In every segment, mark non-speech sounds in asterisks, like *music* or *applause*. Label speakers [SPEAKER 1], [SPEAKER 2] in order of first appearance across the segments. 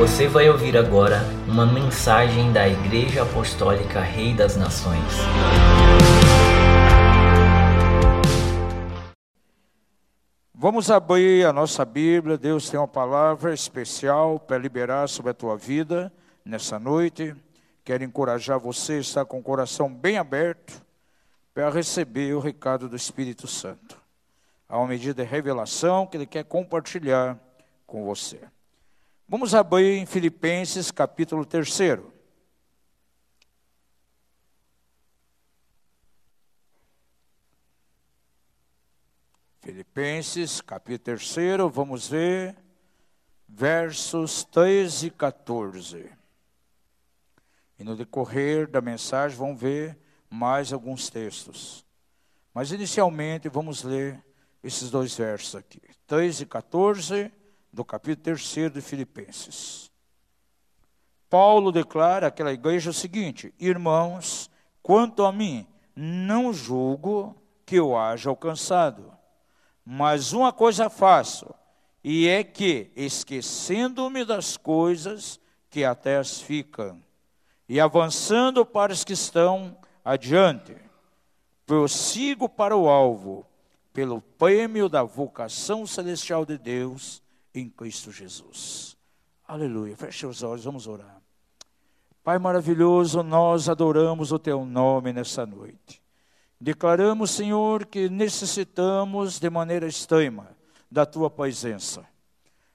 [SPEAKER 1] Você vai ouvir agora uma mensagem da Igreja Apostólica Rei das Nações.
[SPEAKER 2] Vamos abrir a nossa Bíblia. Deus tem uma palavra especial para liberar sobre a tua vida nessa noite. Quero encorajar você a estar com o coração bem aberto para receber o recado do Espírito Santo. Há uma medida de revelação que Ele quer compartilhar com você. Vamos abrir em Filipenses capítulo 3. Filipenses capítulo 3, vamos ver versos 13 e 14. E no decorrer da mensagem vamos ver mais alguns textos. Mas inicialmente vamos ler esses dois versos aqui, 13 e 14 do capítulo 3 de Filipenses. Paulo declara àquela igreja o seguinte: Irmãos, quanto a mim, não julgo que eu haja alcançado, mas uma coisa faço, e é que, esquecendo-me das coisas que até as ficam, e avançando para os que estão adiante, prossigo para o alvo, pelo prêmio da vocação celestial de Deus em Cristo Jesus. Aleluia. Feche os olhos, vamos orar. Pai maravilhoso, nós adoramos o teu nome nessa noite. Declaramos, Senhor, que necessitamos de maneira extrema da tua presença.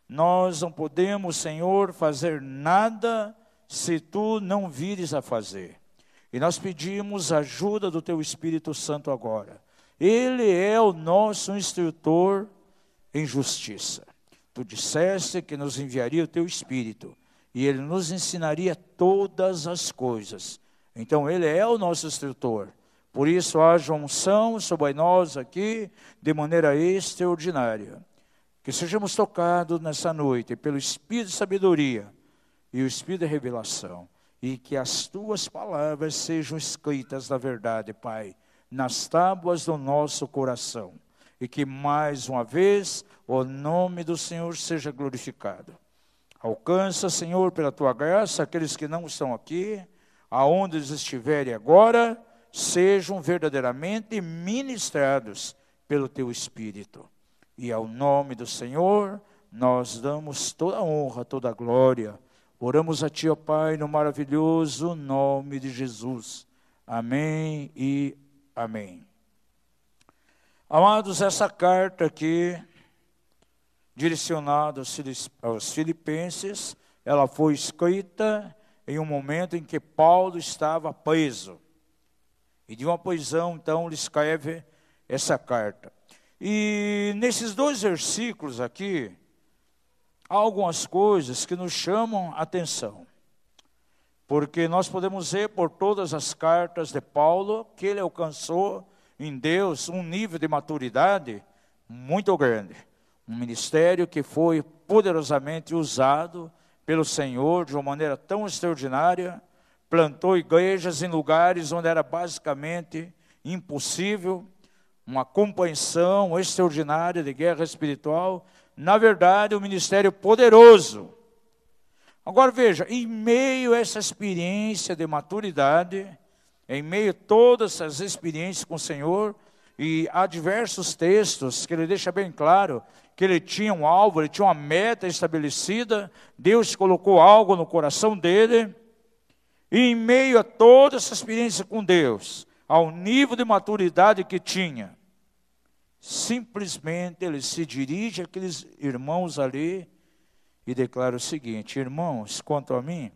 [SPEAKER 2] Nós não podemos, Senhor, fazer nada se tu não vires a fazer. E nós pedimos a ajuda do teu Espírito Santo agora. Ele é o nosso instrutor em justiça. Tu disseste que nos enviaria o teu Espírito e ele nos ensinaria todas as coisas. Então, ele é o nosso instrutor. Por isso, haja unção sobre nós aqui de maneira extraordinária. Que sejamos tocados nessa noite pelo Espírito de sabedoria e o Espírito de revelação. E que as tuas palavras sejam escritas na verdade, Pai, nas tábuas do nosso coração e que mais uma vez o nome do Senhor seja glorificado. Alcança, Senhor, pela tua graça, aqueles que não estão aqui, aonde eles estiverem agora, sejam verdadeiramente ministrados pelo teu Espírito. E ao nome do Senhor, nós damos toda a honra, toda a glória. Oramos a Ti, ó Pai, no maravilhoso nome de Jesus. Amém e amém. Amados, essa carta aqui, direcionada aos filipenses, ela foi escrita em um momento em que Paulo estava preso. E de uma prisão, então, ele escreve essa carta. E nesses dois versículos aqui, há algumas coisas que nos chamam a atenção. Porque nós podemos ver por todas as cartas de Paulo que ele alcançou em Deus um nível de maturidade muito grande. Um ministério que foi poderosamente usado pelo Senhor de uma maneira tão extraordinária, plantou igrejas em lugares onde era basicamente impossível, uma compreensão extraordinária de guerra espiritual. Na verdade, um ministério poderoso. Agora veja, em meio a essa experiência de maturidade, em meio a todas essas experiências com o Senhor, e há diversos textos que ele deixa bem claro que ele tinha um alvo, ele tinha uma meta estabelecida, Deus colocou algo no coração dele, e em meio a toda essa experiência com Deus, ao nível de maturidade que tinha, simplesmente ele se dirige àqueles irmãos ali e declara o seguinte: Irmãos, quanto a mim,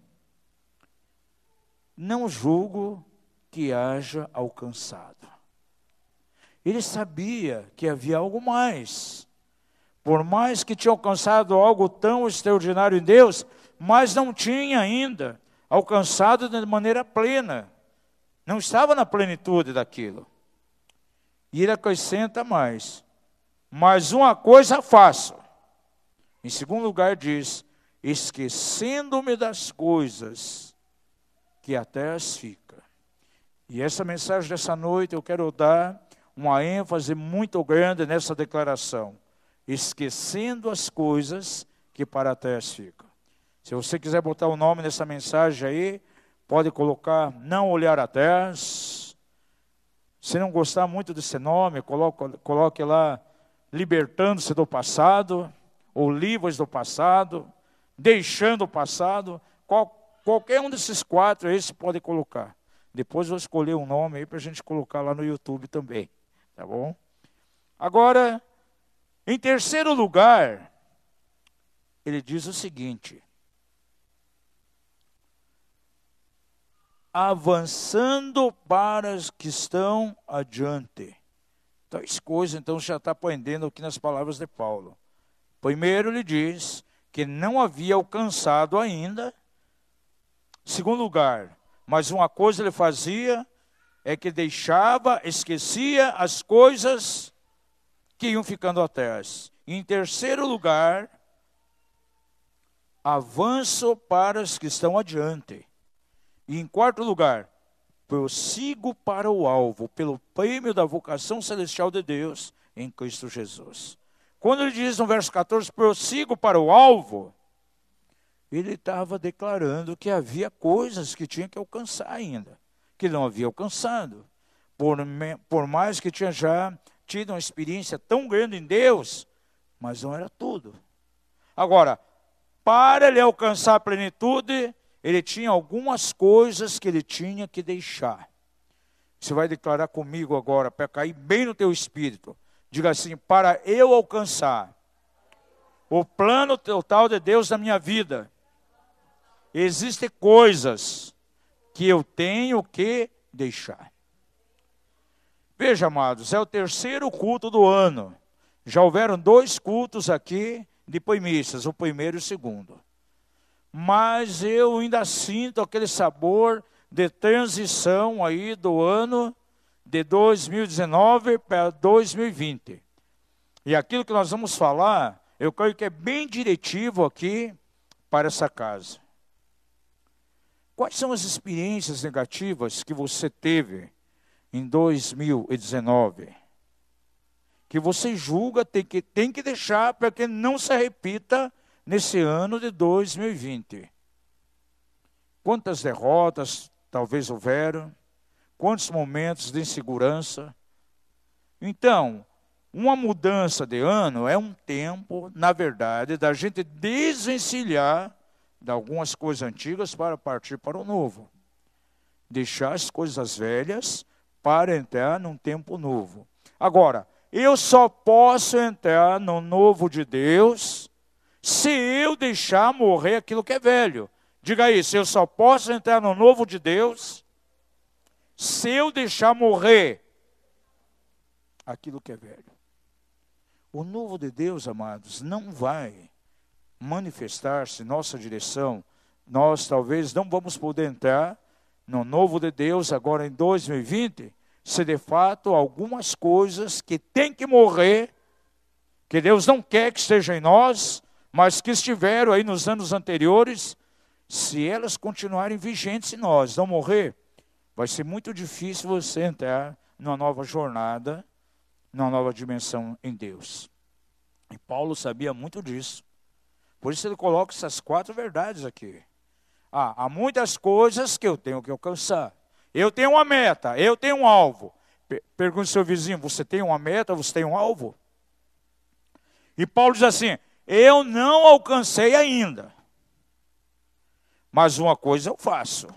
[SPEAKER 2] não julgo que haja alcançado. Ele sabia que havia algo mais. Por mais que tinha alcançado algo tão extraordinário em Deus, mas não tinha ainda alcançado de maneira plena. Não estava na plenitude daquilo. E ele acrescenta mais. Mas uma coisa faço. Em segundo lugar, diz: esquecendo-me das coisas que até as fico e essa mensagem dessa noite eu quero dar uma ênfase muito grande nessa declaração, esquecendo as coisas que para trás ficam. Se você quiser botar o nome nessa mensagem aí, pode colocar não olhar atrás. Se não gostar muito desse nome, coloque, coloque lá libertando-se do passado, ou livres do passado, deixando o passado. Qual, qualquer um desses quatro aí você pode colocar. Depois vou escolher um nome aí para a gente colocar lá no YouTube também. Tá bom? Agora, em terceiro lugar, ele diz o seguinte: avançando para os que estão adiante. Três coisas, então, já está aprendendo aqui nas palavras de Paulo. Primeiro, ele diz que não havia alcançado ainda. Segundo lugar, mas uma coisa ele fazia é que deixava, esquecia as coisas que iam ficando atrás. Em terceiro lugar, avanço para os que estão adiante. E em quarto lugar, prossigo para o alvo, pelo prêmio da vocação celestial de Deus em Cristo Jesus. Quando ele diz no verso 14, prossigo para o alvo, ele estava declarando que havia coisas que tinha que alcançar ainda, que não havia alcançado. Por, por mais que tinha já tido uma experiência tão grande em Deus, mas não era tudo. Agora, para ele alcançar a plenitude, ele tinha algumas coisas que ele tinha que deixar. Você vai declarar comigo agora, para cair bem no teu espírito. Diga assim: para eu alcançar o plano total de Deus na minha vida, existem coisas que eu tenho que deixar. Veja, amados, é o terceiro culto do ano. Já houveram dois cultos aqui de poemissas, o primeiro e o segundo. Mas eu ainda sinto aquele sabor de transição aí do ano de 2019 para 2020. E aquilo que nós vamos falar, eu creio que é bem diretivo aqui para essa casa. Quais são as experiências negativas que você teve em 2019, que você julga tem que, tem que deixar para que não se repita nesse ano de 2020. Quantas derrotas talvez houveram, quantos momentos de insegurança. Então, uma mudança de ano é um tempo, na verdade, da gente desvencilhar de algumas coisas antigas para partir para o novo. Deixar as coisas velhas para entrar num tempo novo. Agora, eu só posso entrar no novo de Deus se eu deixar morrer aquilo que é velho. Diga isso, eu só posso entrar no novo de Deus se eu deixar morrer aquilo que é velho. O novo de Deus, amados, não vai manifestar-se nossa direção. Nós talvez não vamos poder entrar no novo de Deus agora em 2020, se de fato algumas coisas que têm que morrer, que Deus não quer que estejam em nós, mas que estiveram aí nos anos anteriores, se elas continuarem vigentes em nós, não morrer, vai ser muito difícil você entrar numa nova jornada, numa nova dimensão em Deus. E Paulo sabia muito disso. Por isso ele coloca essas quatro verdades aqui. Ah, há muitas coisas que eu tenho que alcançar. Eu tenho uma meta, eu tenho um alvo. Pergunte ao seu vizinho: você tem uma meta, você tem um alvo? E Paulo diz assim: eu não alcancei ainda. Mas uma coisa eu faço.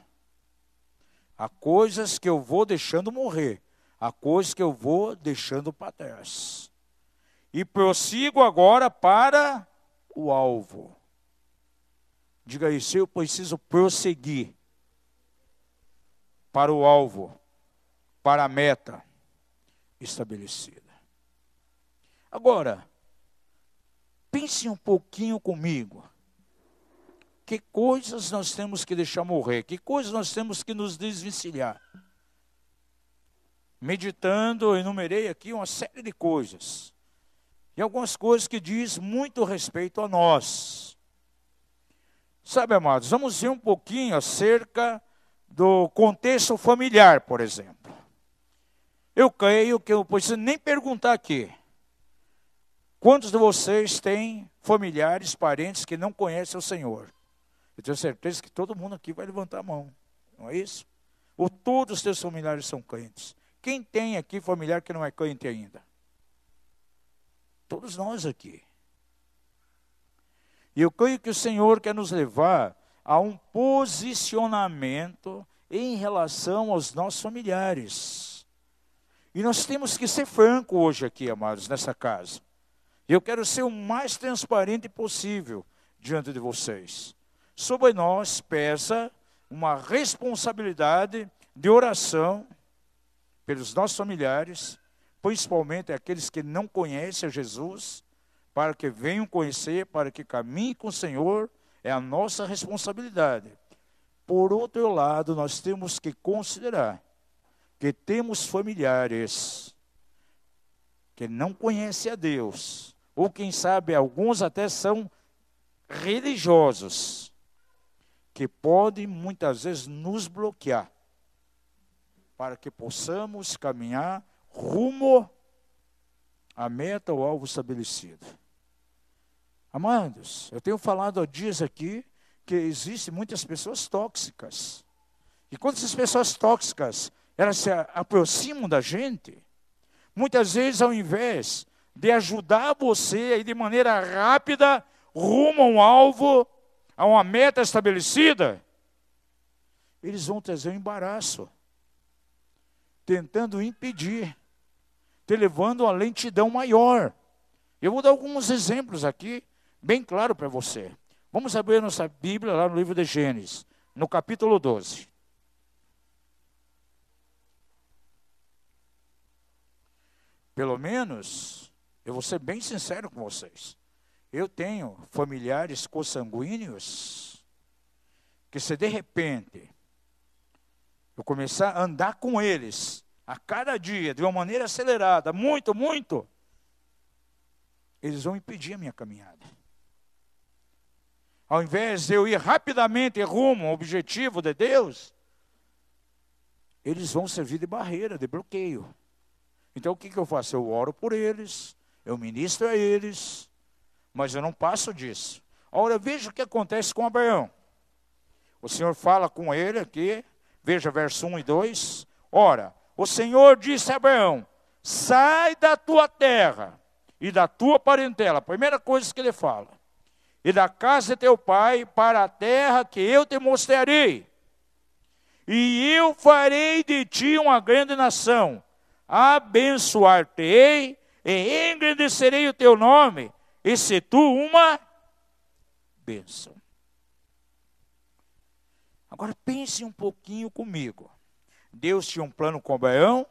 [SPEAKER 2] Há coisas que eu vou deixando morrer. Há coisas que eu vou deixando para trás. E prossigo agora para o alvo. Diga isso, eu preciso prosseguir para o alvo, para a meta estabelecida. Agora, pense um pouquinho comigo. Que coisas nós temos que deixar morrer? Que coisas nós temos que nos desvencilhar? Meditando, eu enumerei aqui uma série de coisas. E algumas coisas que diz muito respeito a nós. Sabe, amados, vamos ver um pouquinho acerca do contexto familiar, por exemplo. Eu creio que eu não preciso nem perguntar aqui. Quantos de vocês têm familiares, parentes que não conhecem o Senhor? Eu tenho certeza que todo mundo aqui vai levantar a mão. Não é isso? Ou todos os teus familiares são crentes? Quem tem aqui familiar que não é crente ainda? Todos nós aqui. E eu creio que o Senhor quer nos levar a um posicionamento em relação aos nossos familiares. E nós temos que ser franco hoje aqui, amados, nessa casa. Eu quero ser o mais transparente possível diante de vocês. Sobre nós pesa uma responsabilidade de oração pelos nossos familiares, principalmente aqueles que não conhecem Jesus, para que venham conhecer, para que caminhem com o Senhor, é a nossa responsabilidade. Por outro lado, nós temos que considerar que temos familiares que não conhecem a Deus, ou quem sabe alguns até são religiosos, que podem muitas vezes nos bloquear para que possamos caminhar rumo à meta ou alvo estabelecido. Amados, eu tenho falado há dias aqui que existem muitas pessoas tóxicas. E quando essas pessoas tóxicas, elas se aproximam da gente, muitas vezes ao invés de ajudar você aí de maneira rápida rumo a um alvo, a uma meta estabelecida, eles vão trazer um embaraço, tentando impedir, te levando a lentidão maior. Eu vou dar alguns exemplos aqui bem claro para você. Vamos abrir nossa Bíblia lá no livro de Gênesis, no capítulo 12. Pelo menos, eu vou ser bem sincero com vocês. Eu tenho familiares consanguíneos que se de repente eu começar a andar com eles a cada dia de uma maneira acelerada, muito, muito, eles vão impedir a minha caminhada. Ao invés de eu ir rapidamente rumo ao objetivo de Deus, eles vão servir de barreira, de bloqueio. Então o que, que eu faço? Eu oro por eles, eu ministro a eles, mas eu não passo disso. Ora, veja o que acontece com Abraão. O Senhor fala com ele aqui, veja verso 1 e 2. Ora, o Senhor disse a Abraão: sai da tua terra e da tua parentela. Primeira coisa que ele fala e da casa de teu pai para a terra que eu te mostrarei. E eu farei de ti uma grande nação, abençoar-te-ei e engrandecerei o teu nome, e se tu uma bênção. Agora pense um pouquinho comigo. Deus tinha um plano com Abraão,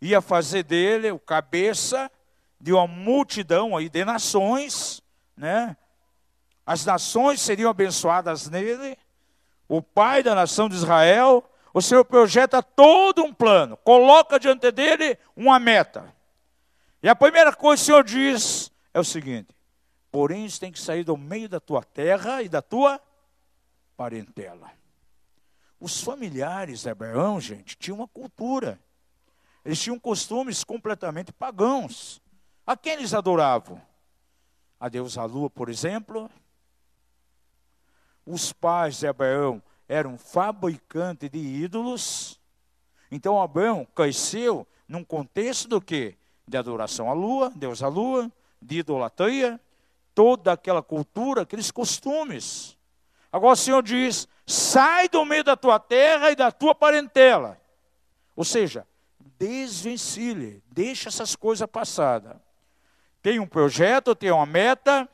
[SPEAKER 2] ia fazer dele o cabeça de uma multidão aí de nações, né? as nações seriam abençoadas nele, o pai da nação de Israel. O Senhor projeta todo um plano, coloca diante dele uma meta. E a primeira coisa que o Senhor diz é o seguinte: porém, isso tem que sair do meio da tua terra e da tua parentela. Os familiares de Abraão, gente, tinham uma cultura. Eles tinham costumes completamente pagãos. A quem eles adoravam? A Deus a lua, por exemplo, os pais de Abraão eram fabricantes de ídolos. Então Abraão cresceu num contexto do que? De adoração à lua, Deus à lua, de idolatria, toda aquela cultura, aqueles costumes. Agora o Senhor diz: sai do meio da tua terra e da tua parentela. Ou seja, desvencilhe, deixa essas coisas passadas. Tem um projeto, tem uma meta,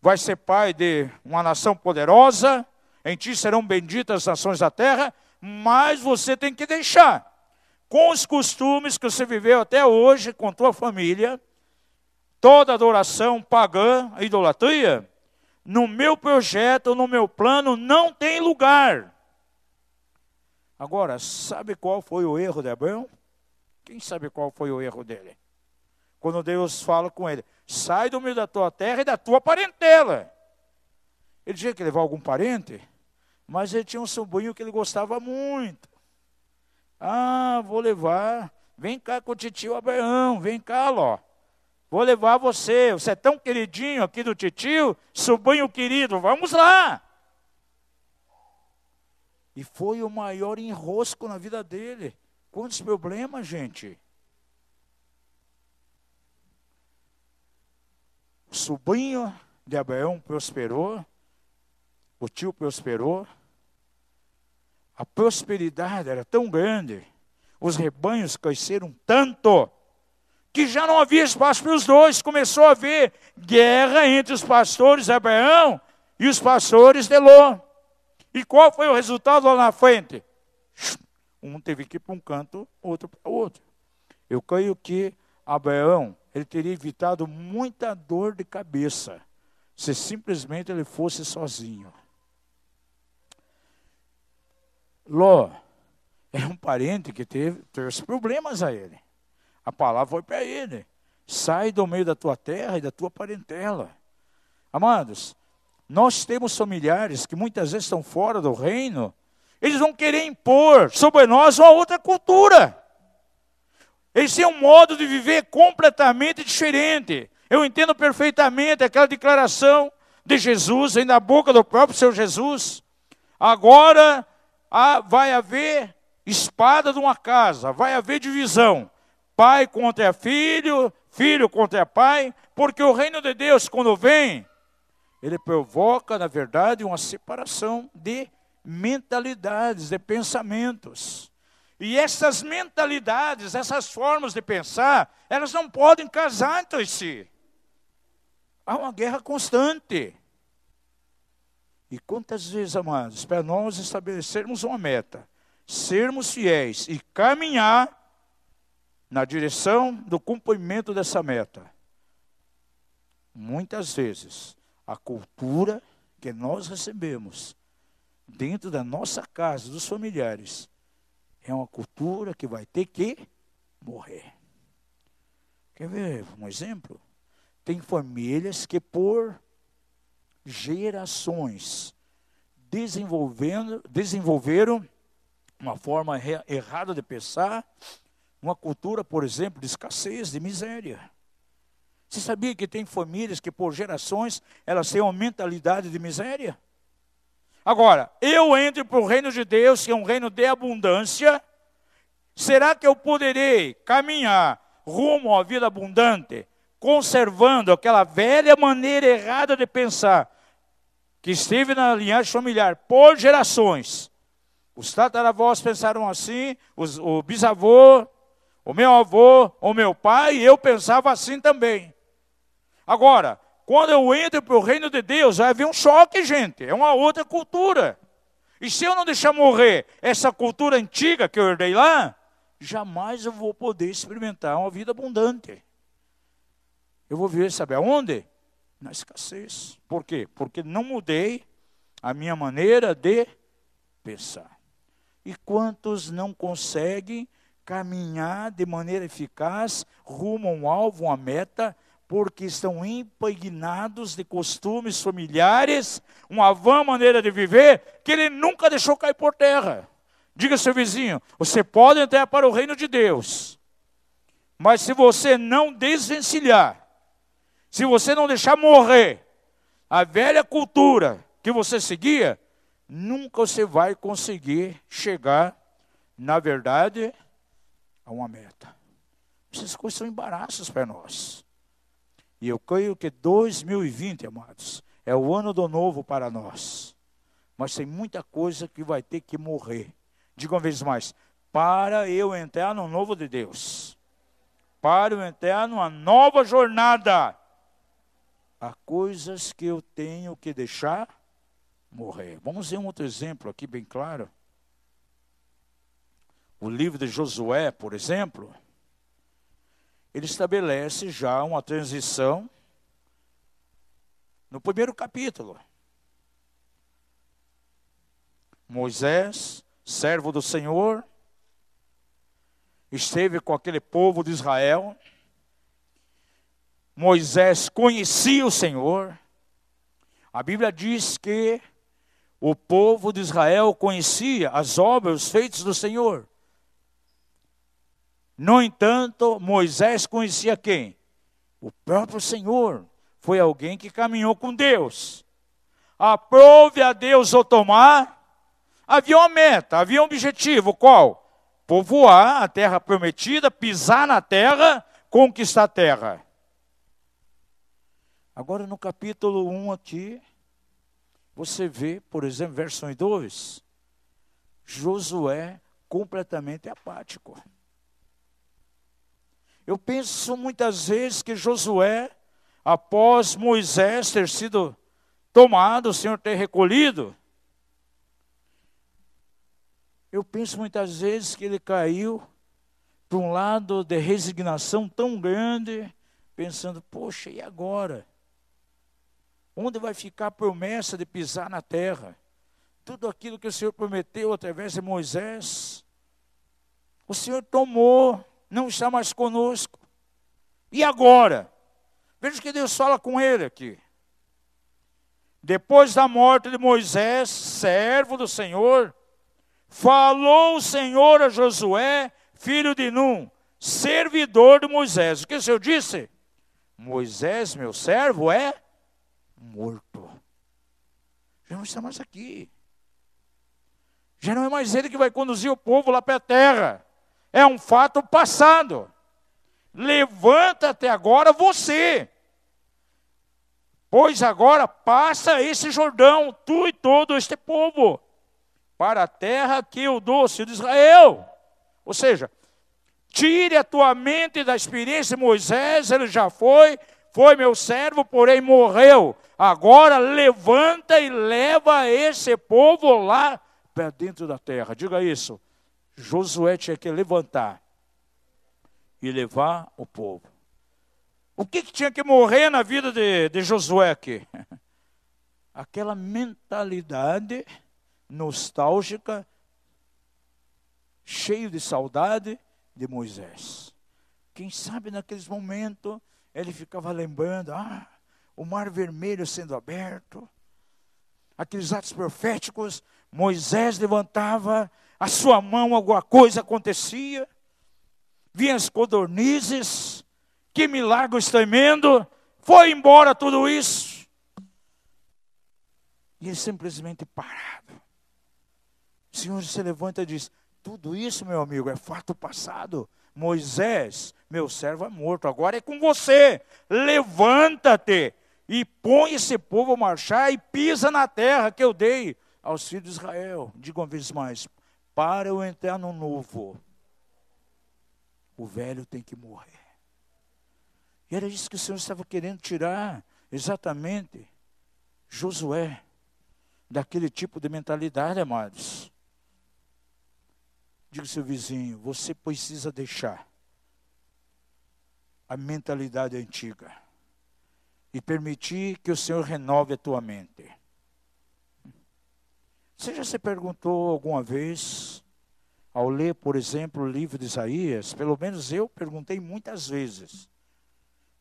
[SPEAKER 2] vai ser pai de uma nação poderosa, em ti serão benditas as nações da terra, mas você tem que deixar com os costumes que você viveu até hoje com tua família, toda adoração pagã, idolatria, no meu projeto, no meu plano, não tem lugar. Agora, sabe qual foi o erro de Abraão? Quem sabe qual foi o erro dele? Quando Deus fala com ele: sai do meio da tua terra e da tua parentela. Ele tinha que levar algum parente, mas ele tinha um sobrinho que ele gostava muito. Ah, vou levar. Vem cá com o titio Abraão, vem cá, Ló. Vou levar você. Você é tão queridinho aqui do titio, sobrinho querido, vamos lá. E foi o maior enrosco na vida dele. Quantos problemas, gente? O sobrinho de Abraão prosperou, o tio prosperou, a prosperidade era tão grande, os rebanhos cresceram tanto, que já não havia espaço para os dois. Começou a haver guerra entre os pastores Abraão e os pastores de Ló. E qual foi o resultado lá na frente? Um teve que ir para um canto, outro para outro. Eu creio que Abraão ele teria evitado muita dor de cabeça se simplesmente ele fosse sozinho. Ló era um parente que teve, teve problemas a ele. A palavra foi para ele: sai do meio da tua terra e da tua parentela. Amados, nós temos familiares que muitas vezes estão fora do reino, eles vão querer impor sobre nós uma outra cultura. Eles têm um modo de viver completamente diferente. Eu entendo perfeitamente aquela declaração de Jesus, vem da boca do próprio Senhor Jesus. Agora vai haver espada de uma casa, vai haver divisão. Pai contra filho, filho contra pai, porque o reino de Deus, quando vem, ele provoca, na verdade, uma separação de mentalidades, de pensamentos. E essas mentalidades, essas formas de pensar, elas não podem casar entre si. Há uma guerra constante. E quantas vezes, amados, para nós estabelecermos uma meta, sermos fiéis e caminhar na direção do cumprimento dessa meta. Muitas vezes, a cultura que nós recebemos dentro da nossa casa, dos familiares, é uma cultura que vai ter que morrer. Quer ver um exemplo? Tem famílias que por gerações desenvolvendo, desenvolveram uma forma errada de pensar, uma cultura, por exemplo, de escassez, de miséria. Você sabia que tem famílias que por gerações elas têm uma mentalidade de miséria? Agora, eu entro para o reino de Deus, que é um reino de abundância. Será que eu poderei caminhar rumo à vida abundante, conservando aquela velha maneira errada de pensar, que esteve na linhagem familiar por gerações? Os tataravós pensaram assim, os, o bisavô, o meu avô, o meu pai, eu pensava assim também. Agora, quando eu entro para o reino de Deus, vai haver um choque, gente. É uma outra cultura. E se eu não deixar morrer essa cultura antiga que eu herdei lá, jamais eu vou poder experimentar uma vida abundante. Eu vou viver, sabe aonde? Na escassez. Por quê? Porque não mudei a minha maneira de pensar. E quantos não conseguem caminhar de maneira eficaz rumo a um alvo, uma meta, porque estão impregnados de costumes familiares, uma vã maneira de viver, que ele nunca deixou cair por terra. Diga ao seu vizinho: você pode entrar para o reino de Deus, mas se você não desvencilhar, se você não deixar morrer a velha cultura que você seguia, nunca você vai conseguir chegar, na verdade, a uma meta. Essas coisas são embaraços para nós. E eu creio que 2020, amados, é o ano do novo para nós. Mas tem muita coisa que vai ter que morrer. Diga uma vez mais, para eu entrar no novo de Deus. Para eu entrar numa nova jornada. Há coisas que eu tenho que deixar morrer. Vamos ver um outro exemplo aqui bem claro. O livro de Josué, por exemplo, ele estabelece já uma transição no primeiro capítulo. Moisés, servo do Senhor, esteve com aquele povo de Israel. Moisés conhecia o Senhor. A Bíblia diz que o povo de Israel conhecia as obras, os feitos do Senhor. No entanto, Moisés conhecia quem? O próprio Senhor. Foi alguém que caminhou com Deus. Aprove a Deus o tomar, Havia uma meta, havia um objetivo, qual? Povoar a terra prometida, pisar na terra, conquistar a terra. Agora no capítulo 1 aqui, você vê, por exemplo, verso 1 e 2, Josué completamente apático. Eu penso muitas vezes que Josué, após Moisés ter sido tomado, o Senhor ter recolhido, eu penso muitas vezes que ele caiu para um lado de resignação tão grande, pensando: poxa, e agora? Onde vai ficar a promessa de pisar na terra? Tudo aquilo que o Senhor prometeu através de Moisés, o Senhor tomou, não está mais conosco. E agora? Veja que Deus fala com ele aqui. Depois da morte de Moisés, servo do Senhor, falou o Senhor a Josué, filho de Num, servidor de Moisés. O que o Senhor disse? Moisés, meu servo, é morto. Já não está mais aqui. Já não é mais ele que vai conduzir o povo lá para a terra. É um fato passado. Levanta até agora você. Pois agora passa esse Jordão, tu e todo este povo para a terra que eu dou, de Israel. Ou seja, tire a tua mente da experiência de Moisés, ele já foi, foi meu servo, porém morreu. Agora levanta e leva esse povo lá para dentro da terra. Diga isso. Josué tinha que levantar e levar o povo. O que, que tinha que morrer na vida de, de Josué aqui? *laughs* Aquela mentalidade nostálgica, cheio de saudade de Moisés. Quem sabe naqueles momentos ele ficava lembrando, ah, o mar vermelho sendo aberto, aqueles atos proféticos, Moisés levantava a sua mão, alguma coisa acontecia, vinha as codornizes, que milagre tremendo, foi embora tudo isso. E ele simplesmente parado. O Senhor se levanta e diz: Tudo isso, meu amigo, é fato passado. Moisés, meu servo é morto, agora é com você. Levanta-te e põe esse povo a marchar e pisa na terra que eu dei aos filhos de Israel. Diga uma vez mais: para eu entrar no novo, o velho tem que morrer. E era isso que o Senhor estava querendo tirar, exatamente, Josué, daquele tipo de mentalidade, amados. Diga ao seu vizinho: você precisa deixar a mentalidade antiga e permitir que o Senhor renove a tua mente. Você já se perguntou alguma vez, ao ler, por exemplo, o livro de Isaías, pelo menos eu perguntei muitas vezes,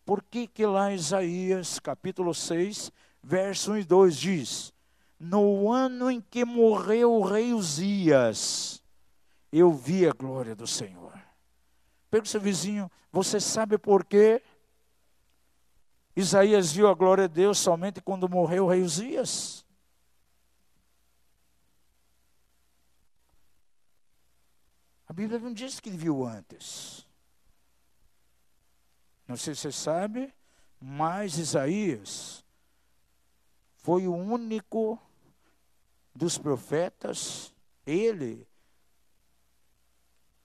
[SPEAKER 2] por que que lá Isaías, capítulo 6, verso 1 e 2 diz: No ano em que morreu o rei Uzias, eu vi a glória do Senhor. O seu vizinho, você sabe por quê? Isaías viu a glória de Deus somente quando morreu o rei Uzias. A Bíblia não diz que ele viu antes. Não sei se você sabe, mas Isaías foi o único dos profetas, ele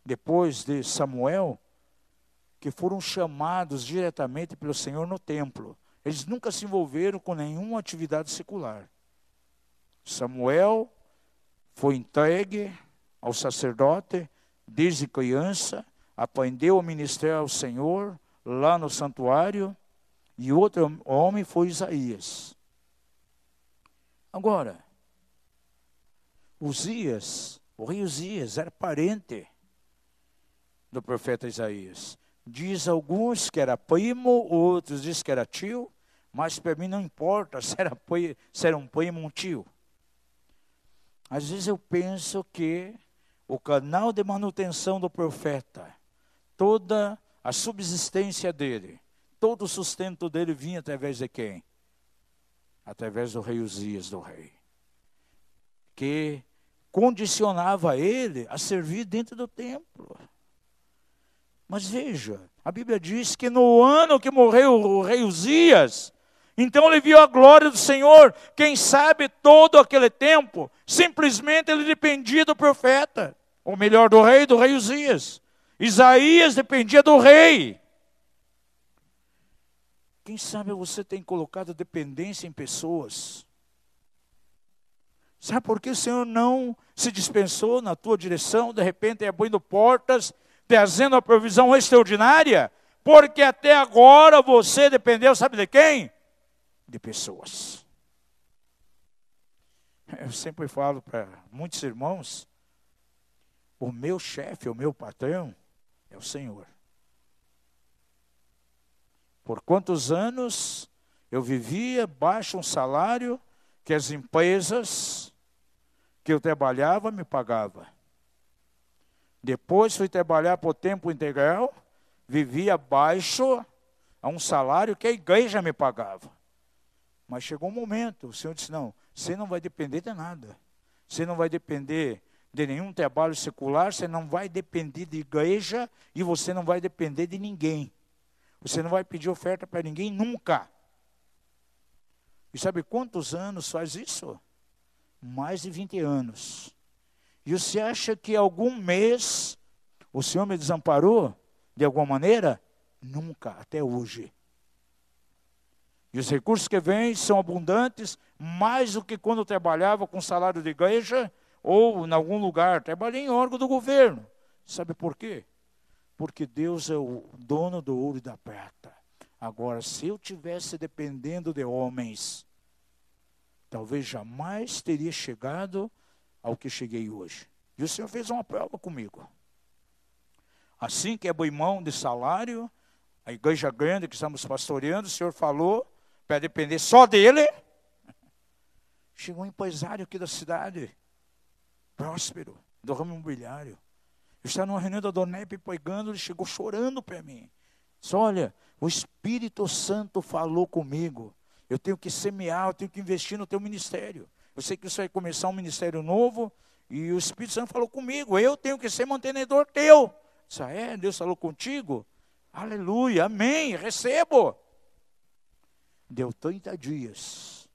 [SPEAKER 2] depois de Samuel, que foram chamados diretamente pelo Senhor no templo. Eles nunca se envolveram com nenhuma atividade secular. Samuel foi entregue ao sacerdote desde criança, aprendeu a ministrar ao Senhor lá no santuário, e outro homem foi Isaías. Agora, Uzias, o rei Uzias era parente do profeta Isaías. Diz alguns que era primo, outros diz que era tio, mas para mim não importa se era, se era um primo ou um tio. Às vezes eu penso que o canal de manutenção do profeta, toda a subsistência dele, todo o sustento dele vinha através de quem? Através do rei Uzias, do rei. Que condicionava ele a servir dentro do templo. Mas veja, a Bíblia diz que no ano que morreu o rei Uzias, então ele viu a glória do Senhor. Quem sabe todo aquele tempo, simplesmente ele dependia do profeta, ou melhor, do rei, do rei Uzias. Isaías dependia do rei. Quem sabe você tem colocado dependência em pessoas. Sabe por que o Senhor não se dispensou na tua direção, de repente abrindo portas, trazendo a provisão extraordinária? Porque até agora você dependeu, sabe de quem? De pessoas. Eu sempre falo para muitos irmãos: o meu chefe, o meu patrão é o Senhor. Por quantos anos eu vivia baixo um salário que as empresas que eu trabalhava me pagavam. Depois fui trabalhar por tempo integral, vivia baixo a um salário que a igreja me pagava. Mas chegou um momento, o Senhor disse: não, você não vai depender de nada. Você não vai depender de nenhum trabalho secular, você não vai depender de igreja e você não vai depender de ninguém. Você não vai pedir oferta para ninguém nunca. E sabe quantos anos faz isso? Mais de 20 anos. E você acha que algum mês o Senhor me desamparou de alguma maneira? Nunca, até hoje. E os recursos que vêm são abundantes, mais do que quando eu trabalhava com salário de igreja ou em algum lugar. Trabalhei em órgão do governo. Sabe por quê? porque Deus é o dono do ouro e da prata. Agora, se eu tivesse dependendo de homens, talvez jamais teria chegado ao que cheguei hoje. E o Senhor fez uma prova comigo. Assim que é boimão de salário, a igreja grande que estamos pastoreando, o Senhor falou para depender só dele. *laughs* Chegou um empresário aqui da cidade, próspero, do ramo imobiliário. Eu estava numa reunião da Donep pegando, ele chegou chorando para mim. Disse, olha, o Espírito Santo falou comigo. Eu tenho que semear, eu tenho que investir no teu ministério. Eu sei que você vai começar um ministério novo, e o Espírito Santo falou comigo, eu tenho que ser mantenedor teu. Disse, ah, é? Deus falou contigo? Aleluia, amém, recebo. Deu 30 dias.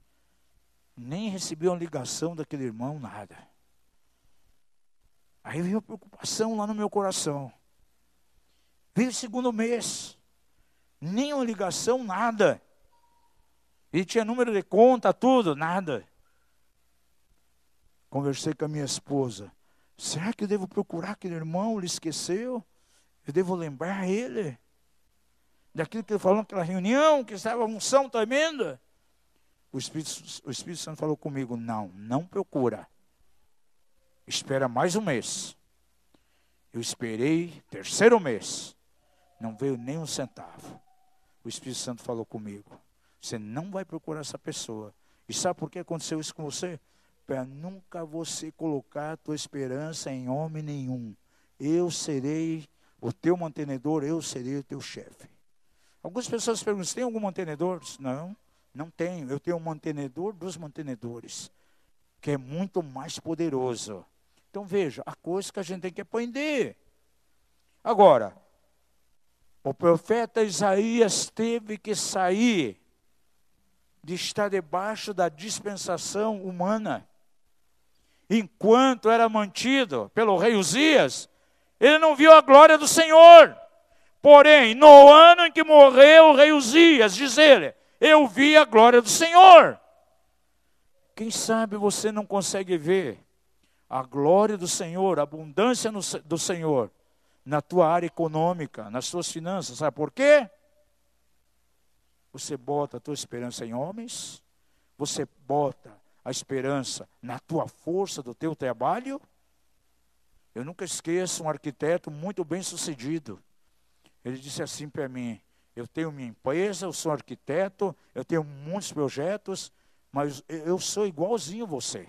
[SPEAKER 2] Nem recebi uma ligação daquele irmão, nada. Aí veio a preocupação lá no meu coração. Veio o segundo mês, nenhuma ligação, nada. E tinha número de conta, tudo, nada. Conversei com a minha esposa. Será que eu devo procurar aquele irmão? Ele esqueceu? Eu devo lembrar ele? Daquilo que ele falou naquela reunião, que estava unção tremenda? O Espírito, o Espírito Santo falou comigo: não, não procura. Espera mais um mês. Eu esperei, terceiro mês. Não veio nem um centavo. O Espírito Santo falou comigo. Você não vai procurar essa pessoa. E sabe por que aconteceu isso com você? Para nunca você colocar a tua esperança em homem nenhum. Eu serei o teu mantenedor, eu serei o teu chefe. Algumas pessoas perguntam: tem algum mantenedor? Não, não tenho. Eu tenho um mantenedor dos mantenedores, que é muito mais poderoso. Então veja, há coisas que a gente tem que aprender. Agora, o profeta Isaías teve que sair de estar debaixo da dispensação humana. Enquanto era mantido pelo rei Uzias, ele não viu a glória do Senhor. Porém, no ano em que morreu o rei Uzias, diz ele, eu vi a glória do Senhor. Quem sabe você não consegue ver a glória do Senhor, a abundância no, do Senhor na tua área econômica, nas tuas finanças. Sabe por quê? Você bota a tua esperança em homens, você bota a esperança na tua força do teu trabalho. Eu nunca esqueço um arquiteto muito bem sucedido. Ele disse assim para mim: Eu tenho minha empresa, eu sou arquiteto, eu tenho muitos projetos, mas eu sou igualzinho você.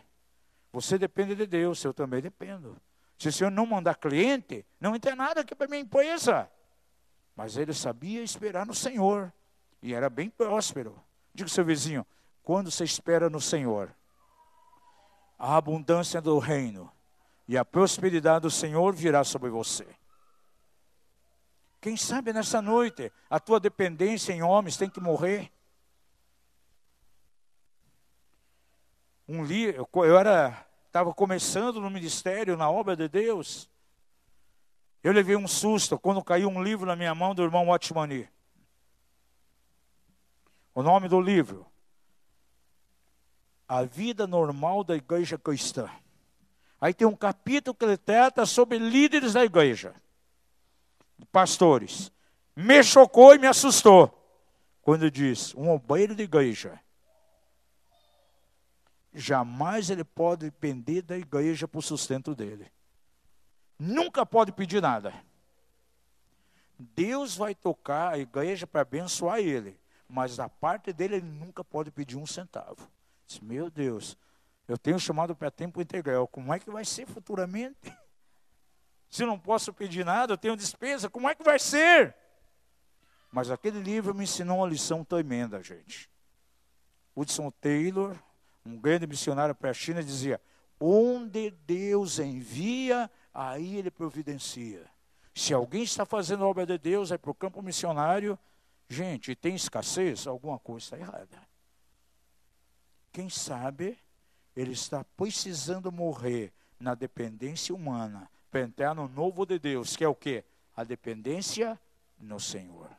[SPEAKER 2] Você depende de Deus, eu também dependo. Se o Senhor não mandar cliente, não tem nada aqui para minha empresa. Mas ele sabia esperar no Senhor. E era bem próspero. Diga ao seu vizinho, quando você espera no Senhor, a abundância do reino e a prosperidade do Senhor virá sobre você. Quem sabe nessa noite a tua dependência em homens tem que morrer? Um li, eu era estava começando no ministério, na obra de Deus. Eu levei um susto quando caiu um livro na minha mão do irmão Watchmani. O nome do livro: A Vida Normal da Igreja Cristã. Aí tem um capítulo que ele trata sobre líderes da igreja, pastores. Me chocou e me assustou quando diz: um obreiro de igreja jamais ele pode depender da igreja para o sustento dele. Nunca pode pedir nada. Deus vai tocar a igreja para abençoar ele, mas da parte dele ele nunca pode pedir um centavo. Diz, meu Deus, eu tenho chamado para tempo integral. Como é que vai ser futuramente? Se não posso pedir nada, eu tenho despesa, como é que vai ser? Mas aquele livro me ensinou uma lição tremenda, gente. Hudson Taylor, um grande missionário para a China, dizia: Onde Deus envia, aí ele providencia. Se alguém está fazendo a obra de Deus, é para o campo missionário, gente, tem escassez, alguma coisa está errada. Quem sabe ele está precisando morrer na dependência humana para entrar no novo de Deus, que é o que? A dependência no Senhor.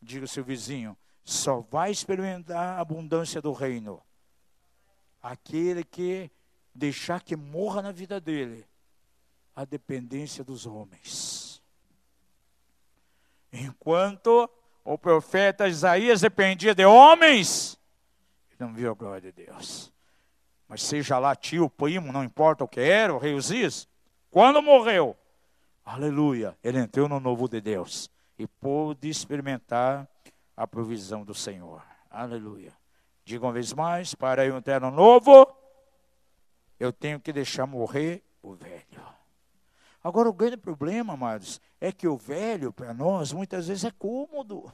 [SPEAKER 2] Diga ao seu vizinho, só vai experimentar a abundância do reino aquele que deixar que morra na vida dele a dependência dos homens. Enquanto o profeta Isaías dependia de homens, ele não viu a glória de Deus mas seja lá tio, primo, não importa o que era, o rei Uzias, quando morreu, aleluia, ele entrou no novo de Deus e pôde experimentar a provisão do Senhor, aleluia. Diga uma vez mais, para eu entrar no novo, eu tenho que deixar morrer o velho. Agora, o grande problema, amados, é que o velho, para nós, muitas vezes é cômodo.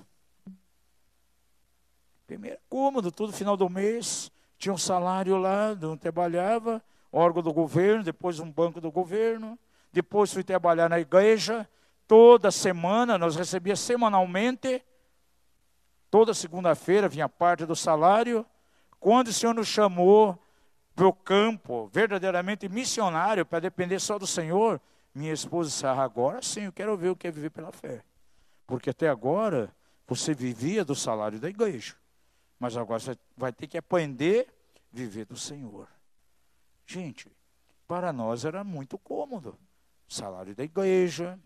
[SPEAKER 2] Primeiro, é cômodo, todo final do mês, tinha um salário lá, não trabalhava, órgão do governo, depois um banco do governo, depois fui trabalhar na igreja, toda semana, nós recebíamos semanalmente, toda segunda-feira vinha parte do salário. Quando o Senhor nos chamou para o campo, verdadeiramente missionário, para depender só do Senhor, minha esposa disse, ah, agora sim, eu quero ver o que é viver pela fé. Porque até agora, você vivia do salário da igreja. Mas agora você vai ter que aprender a viver do Senhor. Gente, para nós era muito cômodo. Salário da igreja,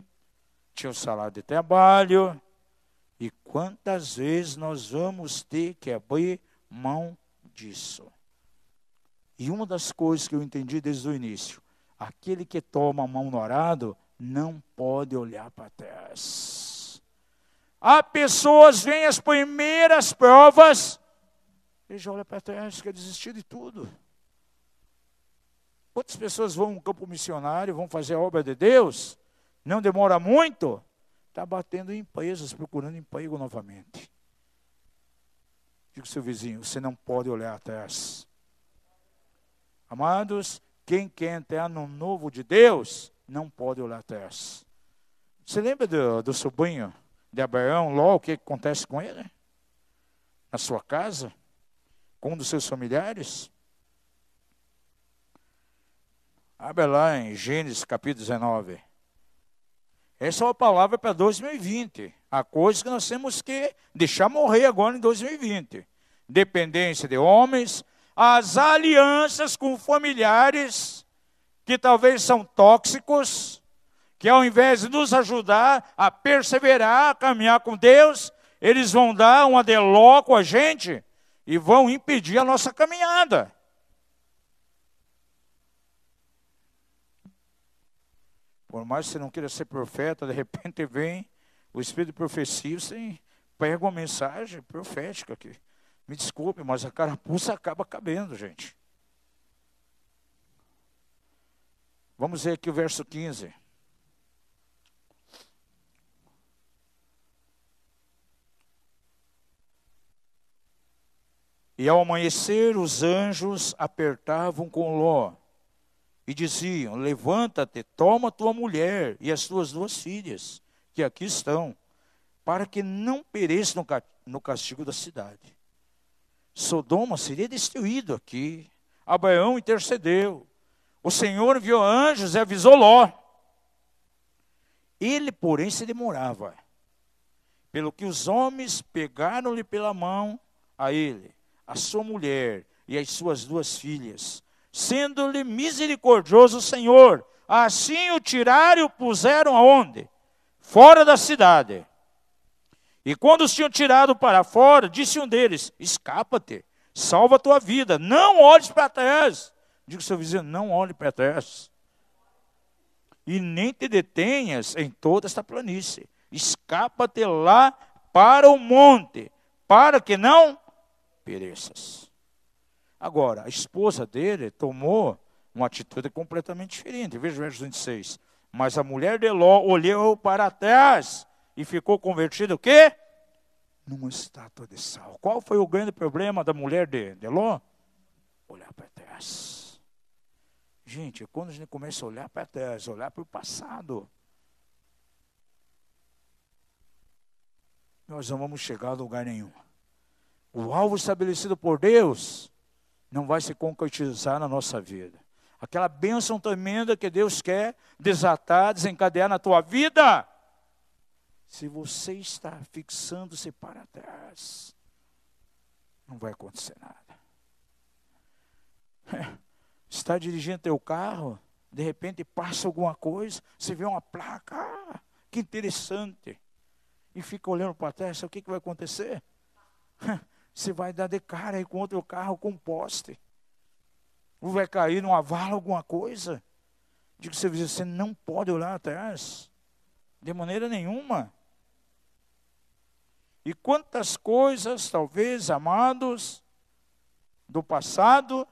[SPEAKER 2] tinha o salário de trabalho. E quantas vezes nós vamos ter que abrir mão disso? E uma das coisas que eu entendi desde o início: aquele que toma a mão no arado não pode olhar para trás. Há pessoas, vêm as primeiras provas, ele já olha para trás, quer desistir de tudo. Quantas pessoas vão no campo missionário, vão fazer a obra de Deus, não demora muito, está batendo em empresas, procurando emprego novamente. Diga ao seu vizinho, você não pode olhar atrás. Amados, quem quer entrar no novo de Deus, não pode olhar atrás. Você lembra do, do sobrinho de Abraão, Ló, o que acontece com ele? Na sua casa? com um dos seus familiares? Abre lá em Gênesis capítulo 19. Essa é uma palavra para 2020. Há coisas que nós temos que deixar morrer agora em 2020. Dependência de homens, as alianças com familiares que talvez são tóxicos, que ao invés de nos ajudar a perseverar, a caminhar com Deus, eles vão dar um adeló com a gente e vão impedir a nossa caminhada. Por mais que você não queira ser profeta, de repente *laughs* vem o Espírito de profecia, você pega uma mensagem profética aqui. Me desculpe, mas a carapuça acaba cabendo, gente. Vamos ver aqui o verso 15. E ao amanhecer, os anjos apertavam com Ló e diziam: Levanta-te, toma tua mulher e as tuas duas filhas, que aqui estão, para que não pereça no castigo da cidade. Sodoma seria destruído aqui. Abraão intercedeu. O Senhor enviou anjos e avisou Ló. Ele, porém, se demorava. Pelo que os homens pegaram-lhe pela mão a ele, a sua mulher e as suas duas filhas, sendo-lhe misericordioso o Senhor. Assim o tiraram e o puseram aonde? Fora da cidade. E quando os tinham tirado para fora, disse um deles: Escapa-te, salva a tua vida, não olhes para trás. Diga ao seu vizinho: Não olhe para trás. E nem te detenhas em toda esta planície. Escapa-te lá para o monte, para que não pereças. Agora, a esposa dele tomou uma atitude completamente diferente. Veja o verso 26. Mas a mulher de Ló olhou para trás e ficou convertida o quê? Numa estátua de sal. Qual foi o grande problema da mulher de, de Ló? Olhar para trás. Gente, quando a gente começa a olhar para trás, olhar para o passado, nós não vamos chegar a lugar nenhum. O alvo estabelecido por Deus não vai se concretizar na nossa vida. Aquela bênção tremenda que Deus quer desatar, desencadear na tua vida. Se você está fixando-se para trás, não vai acontecer nada. Está dirigindo teu carro, de repente passa alguma coisa, você vê uma placa, ah, que interessante. E fica olhando para trás, o que, que vai acontecer? *laughs* Você vai dar de cara aí com outro carro com poste. Ou vai cair numa vala alguma coisa. Digo você, você não pode olhar atrás. De maneira nenhuma. E quantas coisas, talvez, amados, do passado,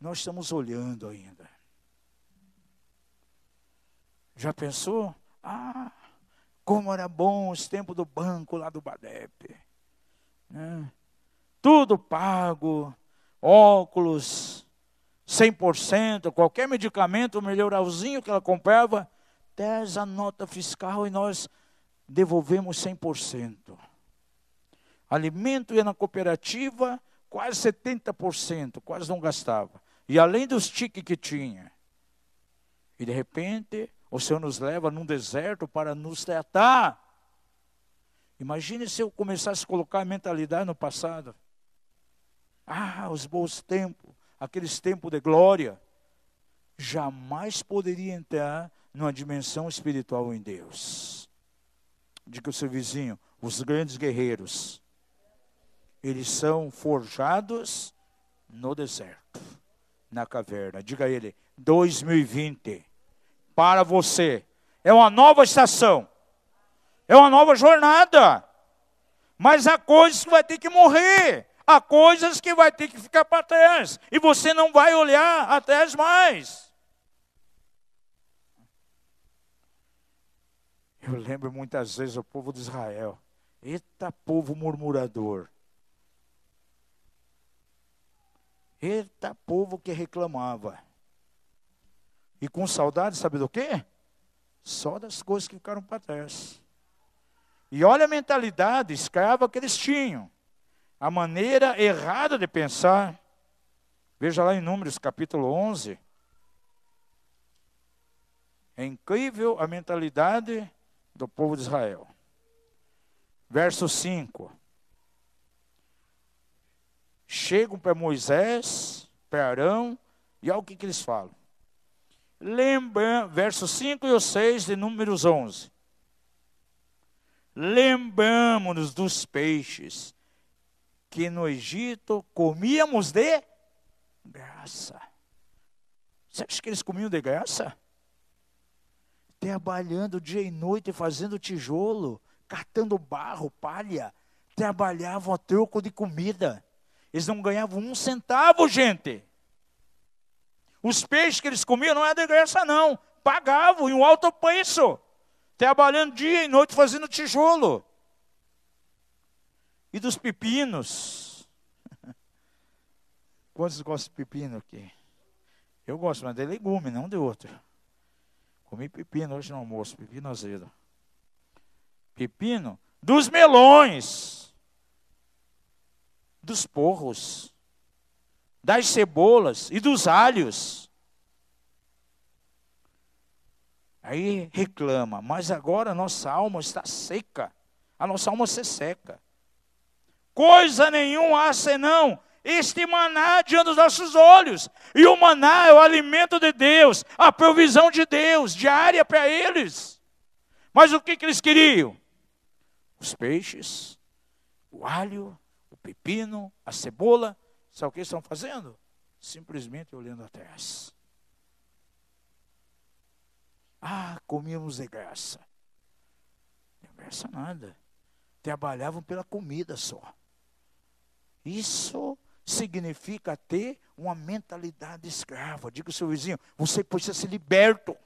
[SPEAKER 2] nós estamos olhando ainda. Já pensou? Ah, como era bom os tempos do banco lá do Badepe. Né? Tudo pago, óculos, 100%, qualquer medicamento, melhoralzinho que ela comprava, 10 a nota fiscal e nós devolvemos 100%. Alimento ia na cooperativa, quase 70%, quase não gastava. E além dos tiques que tinha. E de repente, o Senhor nos leva num deserto para nos tratar. Imagine se eu começasse a colocar a mentalidade no passado. Ah, os bons tempos, aqueles tempos de glória. Jamais poderia entrar numa dimensão espiritual em Deus. Diga ao seu vizinho, os grandes guerreiros, eles são forjados no deserto, na caverna. Diga a ele, 2020, para você, é uma nova estação é uma nova jornada. Mas há coisas que vai ter que morrer. Há coisas que vai ter que ficar para trás. E você não vai olhar atrás mais. Eu lembro muitas vezes o povo de Israel. Eita povo murmurador. Eita povo que reclamava. E com saudade, sabe do quê? Só das coisas que ficaram para trás. E olha a mentalidade escrava que eles tinham. A maneira errada de pensar. Veja lá em Números capítulo 11. É incrível a mentalidade do povo de Israel. Verso 5. Chegam para Moisés, para Arão, e olha o que, que eles falam. Lembra, verso 5 e 6 de Números 11 lembramos-nos dos peixes que no Egito comíamos de graça. Você acha que eles comiam de graça? Trabalhando dia e noite, fazendo tijolo, catando barro, palha, trabalhavam a troco de comida. Eles não ganhavam um centavo, gente. Os peixes que eles comiam não era de graça, não. Pagavam em um alto preço trabalhando dia e noite fazendo tijolo. E dos pepinos. *laughs* Quantos gostam de pepino aqui? Eu gosto, mas de legume, não de outro. Comi pepino hoje no almoço, pepino azedo. Pepino dos melões, dos porros, das cebolas e dos alhos. Aí reclama, mas agora a nossa alma está seca. A nossa alma se seca. Coisa nenhuma há senão este maná diante dos nossos olhos. E o maná é o alimento de Deus, a provisão de Deus, diária para eles. Mas o que, que eles queriam? Os peixes, o alho, o pepino, a cebola. Sabe o que eles estão fazendo? Simplesmente olhando atrás. Ah, comíamos de graça. De graça nada. Trabalhavam pela comida só. Isso significa ter uma mentalidade escrava. Diga ao seu vizinho, você precisa ser liberto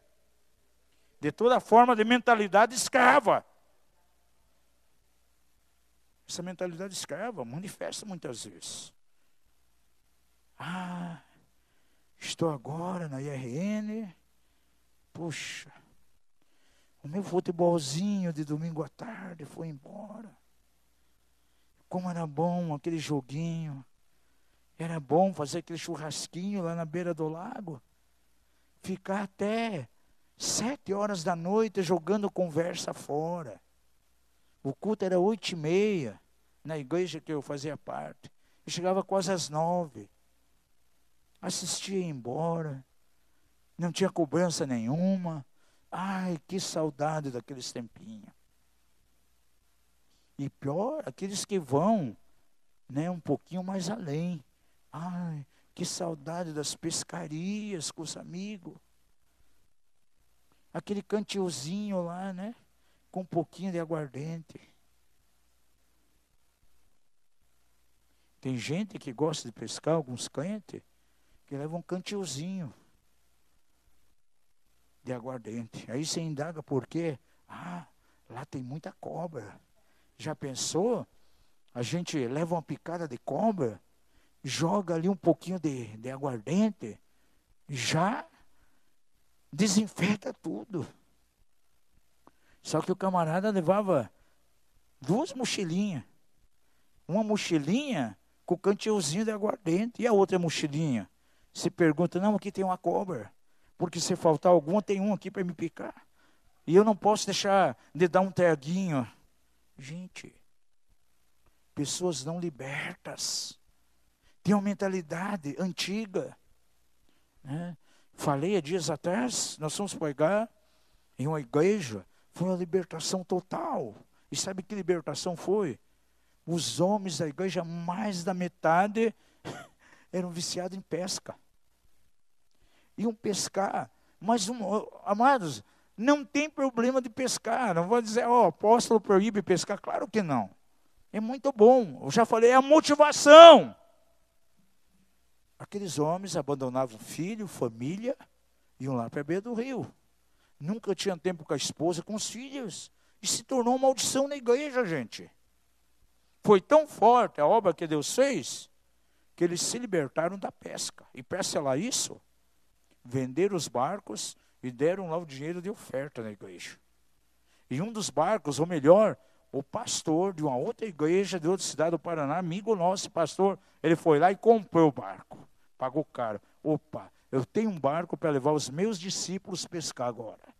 [SPEAKER 2] de toda forma de mentalidade escrava. Essa mentalidade escrava manifesta muitas vezes. Ah, estou agora na IRN. Puxa, o meu futebolzinho de domingo à tarde foi embora. Como era bom aquele joguinho. Era bom fazer aquele churrasquinho lá na beira do lago. Ficar até sete horas da noite jogando conversa fora. O culto era oito e meia, na igreja que eu fazia parte. Eu chegava quase às nove. Assistia ia embora. Não tinha cobrança nenhuma. Ai, que saudade daqueles tempinhos. E pior, aqueles que vão né, um pouquinho mais além. Ai, que saudade das pescarias com os amigos. Aquele cantilzinho lá, né? Com um pouquinho de aguardente. Tem gente que gosta de pescar, alguns crentes, que levam um cantilzinho de aguardente. Aí você indaga por quê? Ah, lá tem muita cobra. Já pensou? A gente leva uma picada de cobra, joga ali um pouquinho de, de aguardente, já desinfeta tudo. Só que o camarada levava duas mochilinhas. Uma mochilinha com o cantilzinho de aguardente e a outra mochilinha. Se pergunta, não, aqui tem uma cobra. Porque se faltar alguma, tem um aqui para me picar. E eu não posso deixar de dar um teguinho. Gente, pessoas não libertas tem uma mentalidade antiga. Né? Falei há dias atrás, nós fomos pregar em uma igreja, foi uma libertação total. E sabe que libertação foi? Os homens da igreja, mais da metade, *laughs* eram viciados em pesca. Iam pescar. Mas, amados, não tem problema de pescar. Não vou dizer, ó, oh, apóstolo proíbe pescar. Claro que não. É muito bom. Eu já falei, é a motivação. Aqueles homens abandonavam filho, família, iam lá para a beira do rio. Nunca tinham tempo com a esposa, com os filhos. E se tornou uma maldição na igreja, gente. Foi tão forte a obra que Deus fez, que eles se libertaram da pesca. E peça lá isso, venderam os barcos e deram lá o dinheiro de oferta na igreja. E um dos barcos, ou melhor, o pastor de uma outra igreja de outra cidade do Paraná, amigo nosso, pastor, ele foi lá e comprou o barco. Pagou caro. Opa, eu tenho um barco para levar os meus discípulos pescar agora.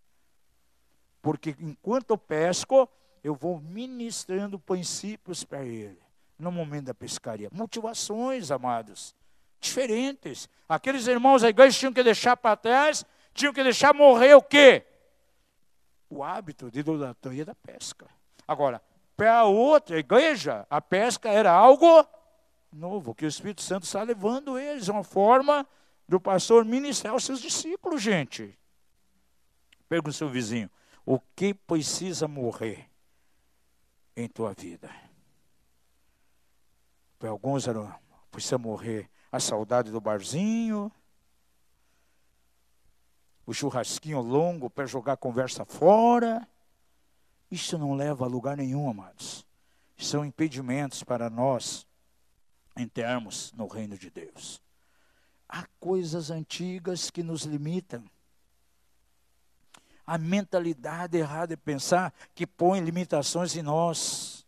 [SPEAKER 2] Porque enquanto eu pesco, eu vou ministrando princípios para ele. No momento da pescaria. Motivações, amados. Diferentes. Aqueles irmãos da igreja tinham que deixar para trás, tinham que deixar morrer o quê? O hábito de idolatria da pesca. Agora, para a outra igreja, a pesca era algo novo, que o Espírito Santo está levando eles, uma forma do pastor ministrar aos seus discípulos, gente. Pergunta ao seu vizinho, o que precisa morrer em tua vida? Para alguns era, precisa morrer a saudade do barzinho, o churrasquinho longo para jogar conversa fora. Isso não leva a lugar nenhum, amados. São impedimentos para nós entrarmos no reino de Deus. Há coisas antigas que nos limitam. A mentalidade errada de pensar que põe limitações em nós.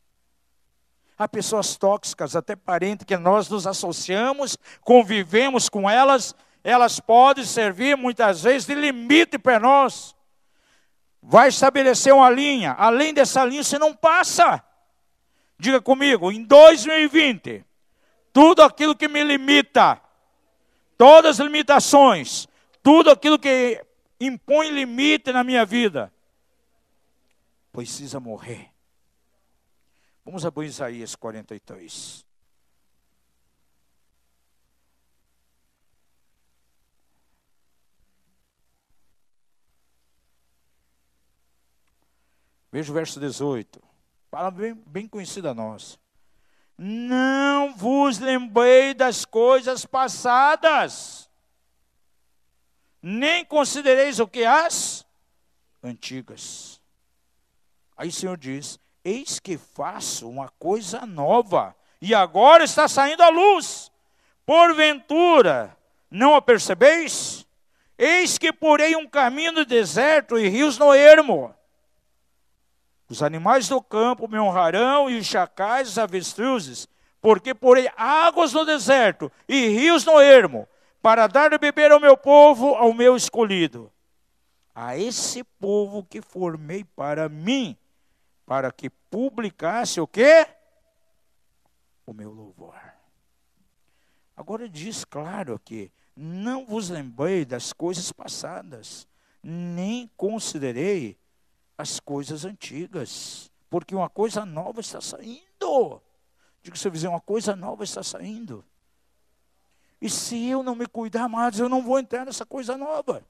[SPEAKER 2] Há pessoas tóxicas, até parentes, que nós nos associamos, convivemos com elas, elas podem servir muitas vezes de limite para nós. Vai estabelecer uma linha, além dessa linha você não passa. Diga comigo, em 2020, tudo aquilo que me limita, todas as limitações, tudo aquilo que impõe limite na minha vida, precisa morrer. Vamos abrir Isaías 43. Veja o verso 18. Fala bem, bem conhecida a nós. Não vos lembrei das coisas passadas, nem considereis o que as antigas. Aí o Senhor diz: Eis que faço uma coisa nova, e agora está saindo a luz. Porventura, não a percebeis? Eis que porei um caminho no deserto e rios no ermo os animais do campo me honrarão, e os chacais, os avestruzes, porque porei águas no deserto e rios no ermo, para dar de beber ao meu povo, ao meu escolhido. A esse povo que formei para mim, para que publicasse o quê? O meu louvor. Agora diz claro aqui: não vos lembrei das coisas passadas, nem considerei as coisas antigas, porque uma coisa nova está saindo. Diga seu vizinho, uma coisa nova está saindo. E se eu não me cuidar mais, eu não vou entrar nessa coisa nova.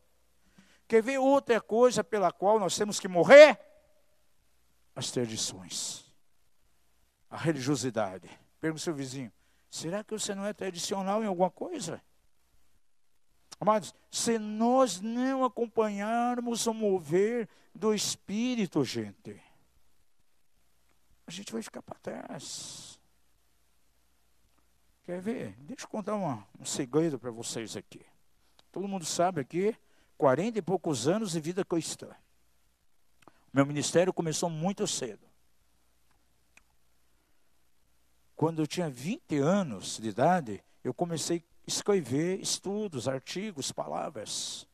[SPEAKER 2] Quer ver outra coisa pela qual nós temos que morrer? As tradições. A religiosidade. Pergunta seu vizinho, será que você não é tradicional em alguma coisa? Amados, se nós não acompanharmos o mover do Espírito, gente, a gente vai ficar para trás. Quer ver? Deixa eu contar uma, um segredo para vocês aqui. Todo mundo sabe aqui, 40 e poucos anos de vida cristã. Meu ministério começou muito cedo. Quando eu tinha 20 anos de idade, eu comecei escrever estudos, artigos, palavras,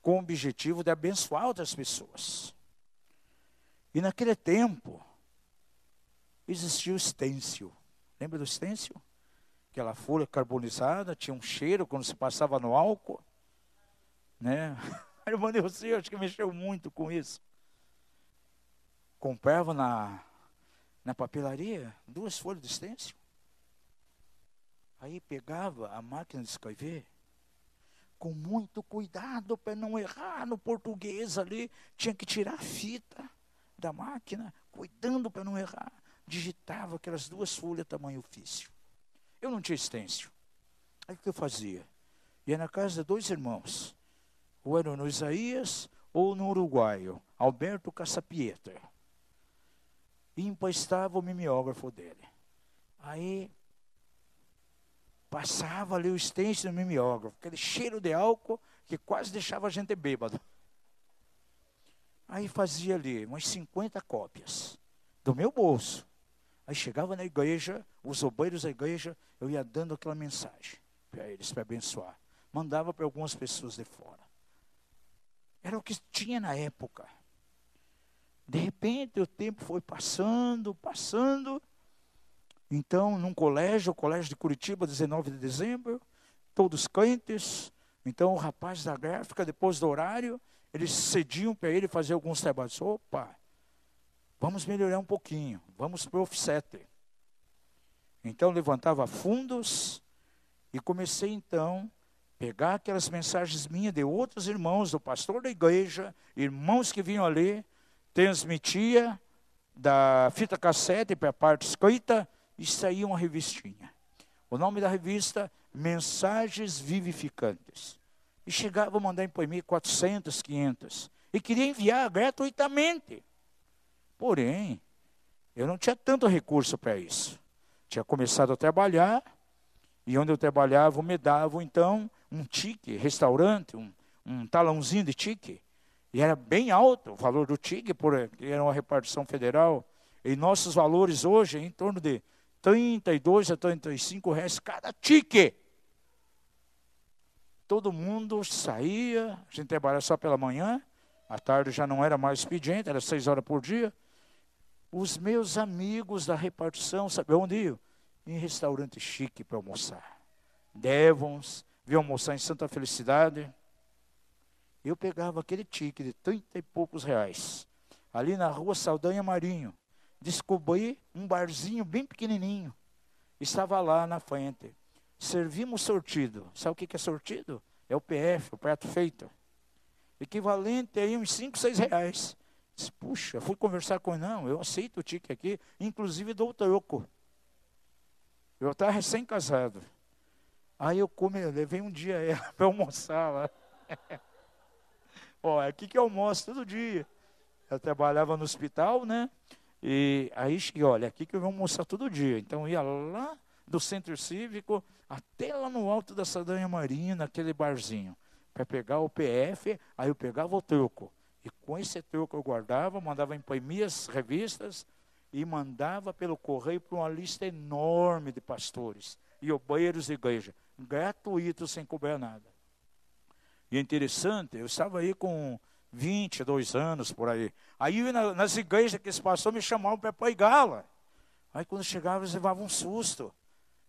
[SPEAKER 2] com o objetivo de abençoar outras pessoas. E naquele tempo, existia o estêncil. Lembra do estêncil? Aquela folha carbonizada, tinha um cheiro quando se passava no álcool. Né? *laughs* Irmã Neuci, acho que mexeu muito com isso. Comprava na, na papelaria duas folhas de estêncil. Aí pegava a máquina de escrever, com muito cuidado para não errar no português ali, tinha que tirar a fita da máquina, cuidando para não errar. Digitava aquelas duas folhas tamanho ofício. Eu não tinha extensio. Aí o que eu fazia? Ia na casa de dois irmãos, ou era no Isaías ou no uruguaio, Alberto Caçapietra. E emprestava o mimeógrafo dele. Aí Passava ali o estente no mimeógrafo, aquele cheiro de álcool que quase deixava a gente bêbado. Aí fazia ali umas 50 cópias do meu bolso. Aí chegava na igreja, os obreiros da igreja, eu ia dando aquela mensagem para eles, para abençoar. Mandava para algumas pessoas de fora. Era o que tinha na época. De repente o tempo foi passando, passando, então, num colégio, o colégio de Curitiba, 19 de dezembro, todos crentes. Então, o rapaz da gráfica, depois do horário, eles cediam para ele fazer alguns trabalhos. Opa, vamos melhorar um pouquinho, vamos para o offset. Então, levantava fundos e comecei então pegar aquelas mensagens minhas de outros irmãos, do pastor da igreja, irmãos que vinham ali, transmitia da fita cassete para a parte escrita e saía uma revistinha. O nome da revista, Mensagens Vivificantes. E chegava a mandar imprimir 400, 500. E queria enviar gratuitamente. Porém, eu não tinha tanto recurso para isso. Tinha começado a trabalhar, e onde eu trabalhava me davam então um tique, restaurante, um, um talãozinho de tique. E era bem alto o valor do tique, porque era uma repartição federal. E nossos valores hoje é em torno de 32 a 35 reais cada tique. Todo mundo saía, a gente trabalhava só pela manhã, à tarde já não era mais expediente, era seis horas por dia. Os meus amigos da repartição, sabe onde iam? Em restaurante chique para almoçar. Devons, vi almoçar em Santa Felicidade. Eu pegava aquele tique de trinta e poucos reais, ali na rua Saldanha Marinho. Descobri um barzinho bem pequenininho. Estava lá na frente. Servimos sortido. Sabe o que é sortido? É o PF, o prato feito. Equivalente aí uns 5, 6 reais. Disse, Puxa, fui conversar com ele. Não, eu aceito o tique aqui, inclusive dou o troco. Eu estava recém-casado. Aí eu come, eu levei um dia *laughs* para almoçar lá. *laughs* Ó, é aqui que eu almoço todo dia. Eu trabalhava no hospital, né? E aí, olha, aqui que eu vou almoçar todo dia. Então ia lá do centro cívico até lá no alto da Sadanha Marinha, naquele barzinho, para pegar o PF, aí eu pegava o troco. E com esse troco eu guardava, mandava imprimir as revistas e mandava pelo correio para uma lista enorme de pastores e obreiros de igreja, gratuito, sem cobrar nada. E é interessante, eu estava aí com 22 anos por aí. Aí nas igrejas que esse pastor me chamavam para pregá-la. Aí quando chegava, eles levavam um susto.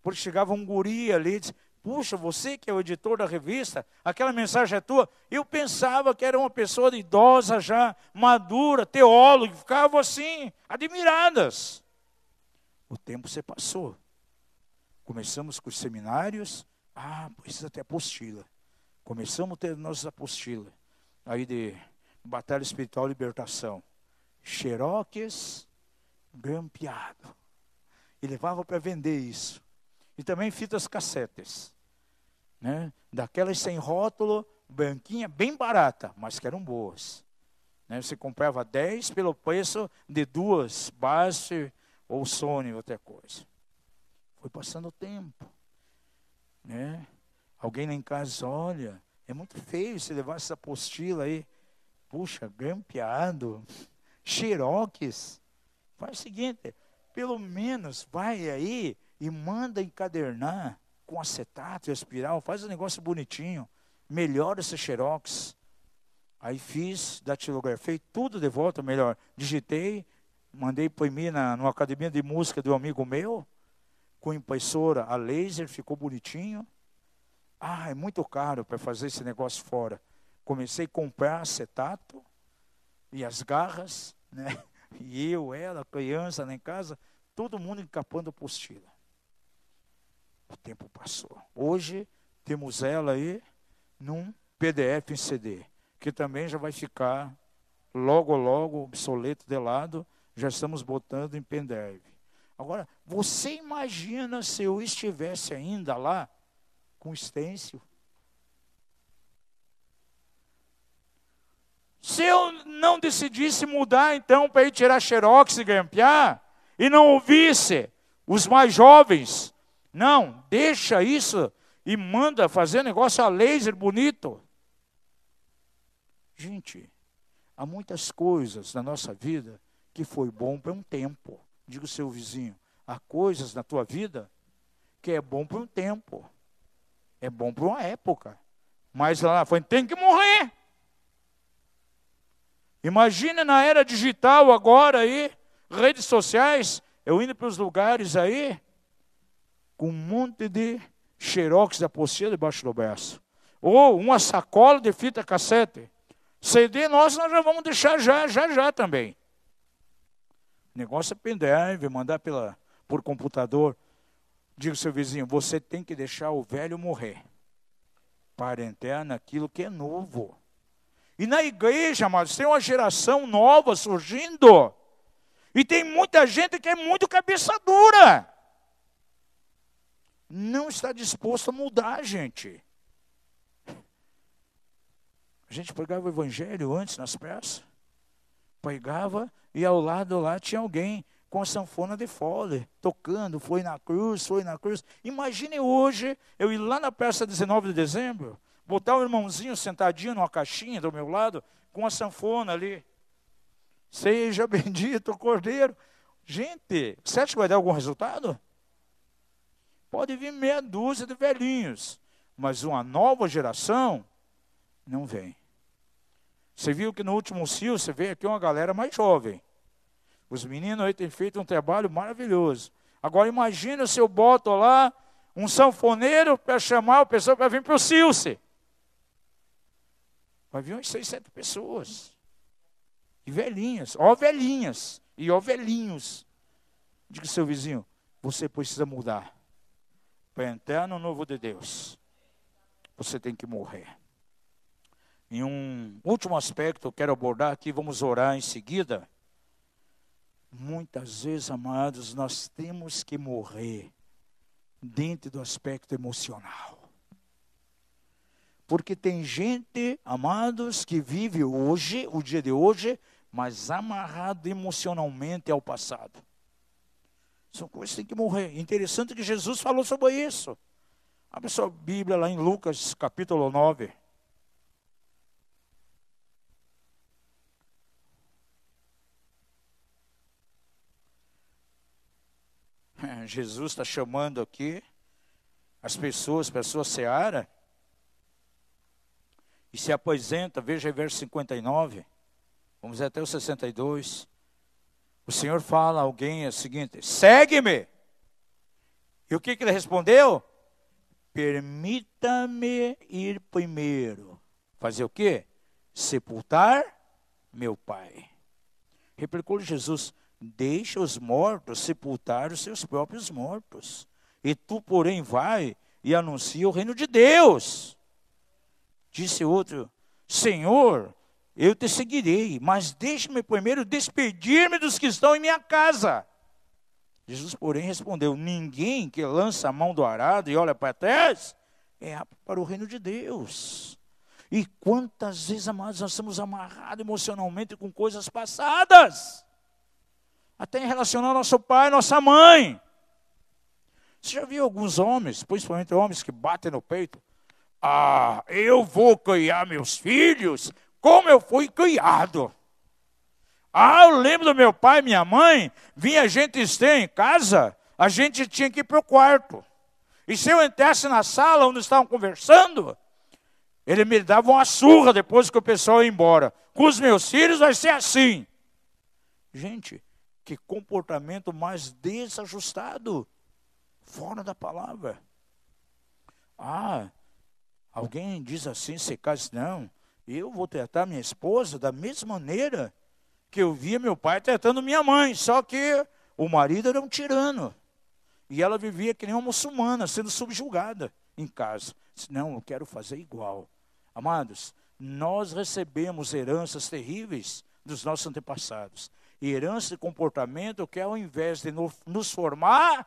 [SPEAKER 2] Porque chegava um guri ali e disse, puxa, você que é o editor da revista, aquela mensagem é tua. Eu pensava que era uma pessoa idosa já, madura, teólogo, ficavam assim, admiradas. O tempo se passou. Começamos com os seminários, ah, precisa ter apostila. Começamos a ter nossas apostilas. Aí de Batalha Espiritual Libertação. Xeroques grampeado. E levava para vender isso. E também fitas cassetes. Né? Daquelas sem rótulo, branquinha, bem barata, mas que eram boas. Né? Você comprava 10 pelo preço de duas, Base ou Sony, outra coisa. Foi passando o tempo. Né? Alguém lá em casa olha, é muito feio se levar essa apostila aí. Puxa, grampeado, *laughs* xerox. Faz o seguinte, pelo menos vai aí e manda encadernar com acetato e espiral, faz um negócio bonitinho, melhora esse xerox. Aí fiz, datilografei tudo de volta, melhor. Digitei, mandei imprimir na numa academia de música um amigo meu, com impressora a laser, ficou bonitinho. Ah, é muito caro para fazer esse negócio fora. Comecei a comprar acetato e as garras, *laughs* né? E eu, ela, criança lá em casa, todo mundo encapando apostila. O tempo passou. Hoje temos ela aí num PDF em CD, que também já vai ficar logo, logo obsoleto de lado. Já estamos botando em pendrive. Agora, você imagina se eu estivesse ainda lá com estêncil? Se eu não decidisse mudar então para ir tirar xerox e grampear, e não ouvisse os mais jovens não, deixa isso e manda fazer negócio a laser bonito. Gente, há muitas coisas na nossa vida que foi bom para um tempo. Diga o seu vizinho, há coisas na tua vida que é bom para um tempo. É bom para uma época. Mas lá foi tem que morrer. Imagine na era digital agora aí, redes sociais, eu indo para os lugares aí, com um monte de xerox da apostila debaixo do braço. Ou uma sacola de fita cassete. CD nós, nós já vamos deixar já, já, já também. Negócio é pendrive, mandar pela, por computador. Diga ao seu vizinho, você tem que deixar o velho morrer. Para entrar naquilo que é novo. E na igreja, mas tem uma geração nova surgindo. E tem muita gente que é muito cabeça dura não está disposto a mudar, gente. A gente pregava o evangelho antes nas peças. Pregava e ao lado lá tinha alguém com a sanfona de fole, tocando, foi na cruz, foi na cruz. Imagine hoje eu ir lá na peça 19 de dezembro, botar o irmãozinho sentadinho numa caixinha do meu lado, com a sanfona ali. Seja *laughs* bendito o Cordeiro. Gente, você acha que vai dar algum resultado? Pode vir meia dúzia de velhinhos, mas uma nova geração não vem. Você viu que no último CIO, você vê aqui uma galera mais jovem. Os meninos aí têm feito um trabalho maravilhoso. Agora imagina se eu boto lá um sanfoneiro para chamar o pessoal para vir para o Silce. Vai vir umas seis, sete pessoas. E velhinhas, ó velhinhas, e ó velhinhos. Diga seu vizinho, você precisa mudar. Para entrar no novo de Deus, você tem que morrer. Em um último aspecto, eu quero abordar aqui, vamos orar em seguida. Muitas vezes, amados, nós temos que morrer dentro do aspecto emocional. Porque tem gente, amados, que vive hoje, o dia de hoje, mas amarrado emocionalmente ao passado. São coisas que têm que morrer. Interessante que Jesus falou sobre isso. Abre sua Bíblia lá em Lucas capítulo 9. Jesus está chamando aqui as pessoas para a sua seara e se apresenta, veja aí verso 59, vamos até o 62. O Senhor fala a alguém o seguinte: segue-me. E o que, que ele respondeu? Permita-me ir primeiro. Fazer o quê? Sepultar meu pai. Replicou Jesus: Deixa os mortos sepultar os seus próprios mortos. E tu, porém, vai e anuncia o reino de Deus. Disse outro: Senhor, eu te seguirei, mas deixe-me primeiro despedir-me dos que estão em minha casa. Jesus, porém, respondeu: Ninguém que lança a mão do arado e olha para trás é apto para o reino de Deus. E quantas vezes, amados, nós estamos amarrados emocionalmente com coisas passadas até em relação ao nosso pai nossa mãe. Você já viu alguns homens, principalmente homens que batem no peito? Ah, eu vou criar meus filhos como eu fui criado. Ah, eu lembro do meu pai e minha mãe, vinha gente estranha em casa, a gente tinha que ir para o quarto. E se eu entrasse na sala onde estavam conversando, ele me dava uma surra depois que o pessoal ia embora. Com os meus filhos vai ser assim. Gente, que comportamento mais desajustado, fora da palavra. Ah, alguém diz assim, se casa, não, eu vou tratar minha esposa da mesma maneira que eu via meu pai tratando minha mãe, só que o marido era um tirano. E ela vivia que nem uma muçulmana, sendo subjugada em casa. Não, eu quero fazer igual. Amados, nós recebemos heranças terríveis dos nossos antepassados herança de comportamento que ao invés de nos formar,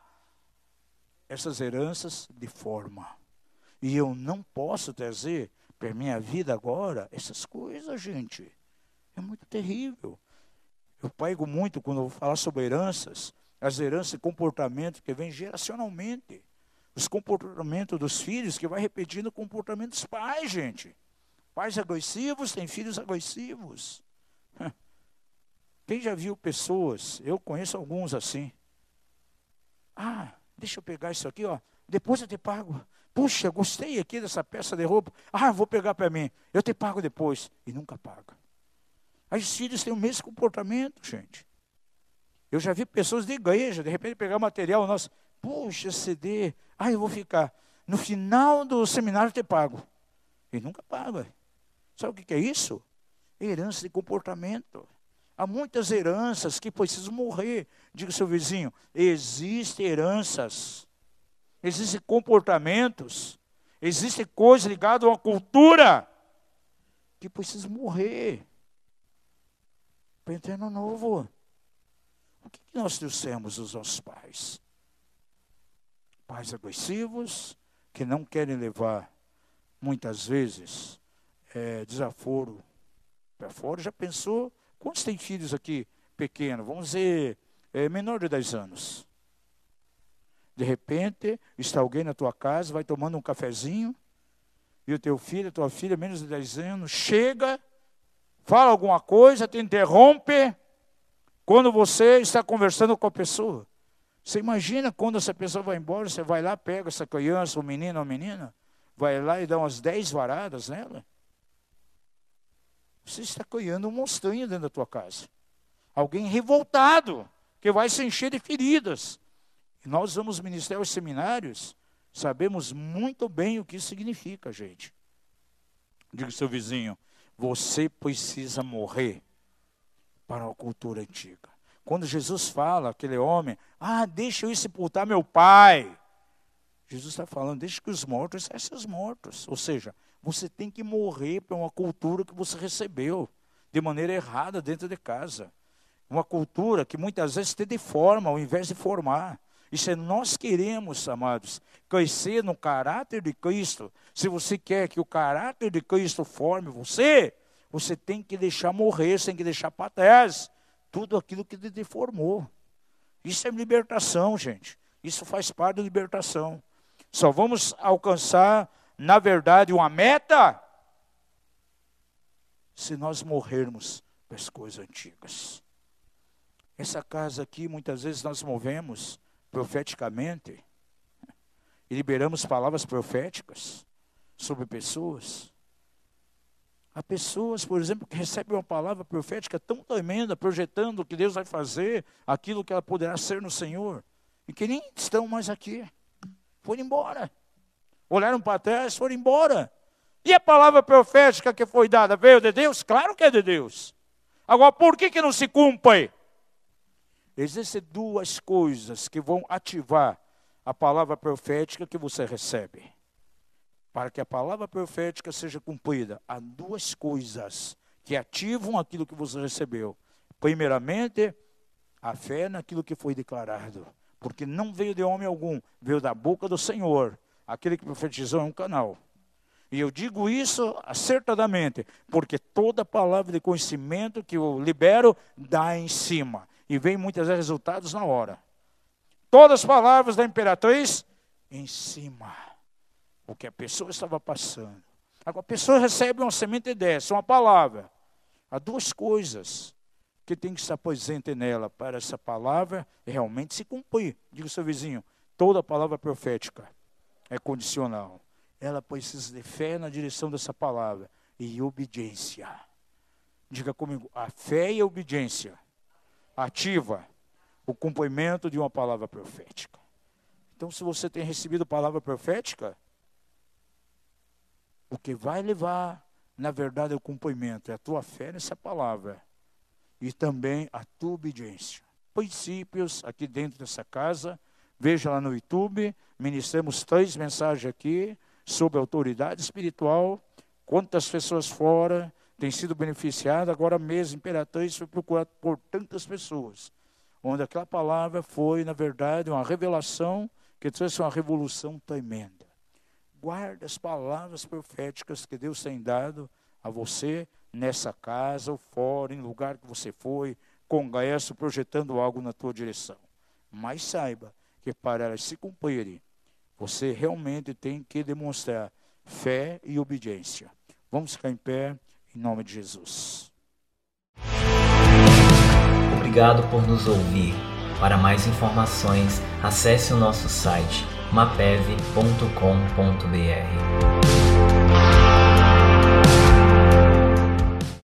[SPEAKER 2] essas heranças de forma. E eu não posso trazer para minha vida agora essas coisas, gente. É muito terrível. Eu pego muito quando eu vou falar sobre heranças, as heranças de comportamento que vem geracionalmente. Os comportamentos dos filhos que vai repetindo o comportamento dos pais, gente. Pais agressivos têm filhos agressivos. Quem já viu pessoas, eu conheço alguns assim. Ah, deixa eu pegar isso aqui, ó. Depois eu te pago. Puxa, gostei aqui dessa peça de roupa. Ah, vou pegar para mim. Eu te pago depois. E nunca paga. As filhos têm o mesmo comportamento, gente. Eu já vi pessoas de igreja, de repente pegar material nosso. Puxa, CD. Ah, eu vou ficar. No final do seminário eu te pago. E nunca paga. Sabe o que é isso? Herança de comportamento. Há muitas heranças que precisam morrer. Diga seu vizinho: existem heranças, existem comportamentos, existem coisas ligadas a uma cultura que precisam morrer para entrar no novo. O que nós trouxemos dos nossos pais? Pais agressivos, que não querem levar, muitas vezes, é, desaforo para fora. Já pensou? Quantos têm filhos aqui pequenos? Vamos dizer, é menor de 10 anos. De repente, está alguém na tua casa, vai tomando um cafezinho, e o teu filho, a tua filha, menos de 10 anos, chega, fala alguma coisa, te interrompe, quando você está conversando com a pessoa. Você imagina quando essa pessoa vai embora, você vai lá, pega essa criança, o menino ou menina, vai lá e dá umas 10 varadas nela. Você está criando um monstrinho dentro da tua casa. Alguém revoltado, que vai se encher de feridas. E nós vamos ministrar os seminários, sabemos muito bem o que isso significa, gente. Diga ao seu vizinho, você precisa morrer para a cultura antiga. Quando Jesus fala, aquele homem, ah, deixa eu ir sepultar meu pai. Jesus está falando, deixa que os mortos sejam os mortos. Ou seja, você tem que morrer para uma cultura que você recebeu de maneira errada dentro de casa. Uma cultura que muitas vezes te deforma ao invés de formar. E se nós queremos, amados, crescer no caráter de Cristo, se você quer que o caráter de Cristo forme você, você tem que deixar morrer, você tem que deixar para trás tudo aquilo que te deformou. Isso é libertação, gente. Isso faz parte da libertação. Só vamos alcançar na verdade, uma meta se nós morrermos para as coisas antigas. Essa casa aqui, muitas vezes nós movemos profeticamente e liberamos palavras proféticas sobre pessoas. Há pessoas, por exemplo, que recebem uma palavra profética tão tremenda, projetando o que Deus vai fazer, aquilo que ela poderá ser no Senhor, e que nem estão mais aqui. Foram embora olharam para trás, foram embora. E a palavra profética que foi dada veio de Deus? Claro que é de Deus. Agora, por que, que não se cumpre? Existem duas coisas que vão ativar a palavra profética que você recebe. Para que a palavra profética seja cumprida, há duas coisas que ativam aquilo que você recebeu. Primeiramente, a fé naquilo que foi declarado. Porque não veio de homem algum, veio da boca do Senhor. Aquele que profetizou é um canal. E eu digo isso acertadamente, porque toda palavra de conhecimento que eu libero dá em cima. E vem muitas vezes resultados na hora. Todas as palavras da imperatriz em cima. O que a pessoa estava passando. Agora, a pessoa recebe uma semente dessa, uma palavra. Há duas coisas que tem que estar presente nela para essa palavra realmente se cumprir. Diga ao seu vizinho, toda palavra profética é condicional. Ela precisa de fé na direção dessa palavra e obediência. Diga comigo, a fé e a obediência ativa o cumprimento de uma palavra profética. Então, se você tem recebido palavra profética, o que vai levar, na verdade, ao cumprimento é a tua fé nessa palavra e também a tua obediência. Princípios aqui dentro dessa casa Veja lá no YouTube, ministramos três mensagens aqui sobre autoridade espiritual, quantas pessoas fora têm sido beneficiadas, agora mesmo Imperatriz foi procurado por tantas pessoas, onde aquela palavra foi, na verdade, uma revelação que trouxe uma revolução tremenda. Guarde as palavras proféticas que Deus tem dado a você nessa casa ou fora, em lugar que você foi, congresso, projetando algo na tua direção. Mas saiba que para elas se cumprirem, você realmente tem que demonstrar fé e obediência. Vamos ficar em pé, em nome de Jesus.
[SPEAKER 1] Obrigado por nos ouvir. Para mais informações, acesse o nosso site mapev.com.br.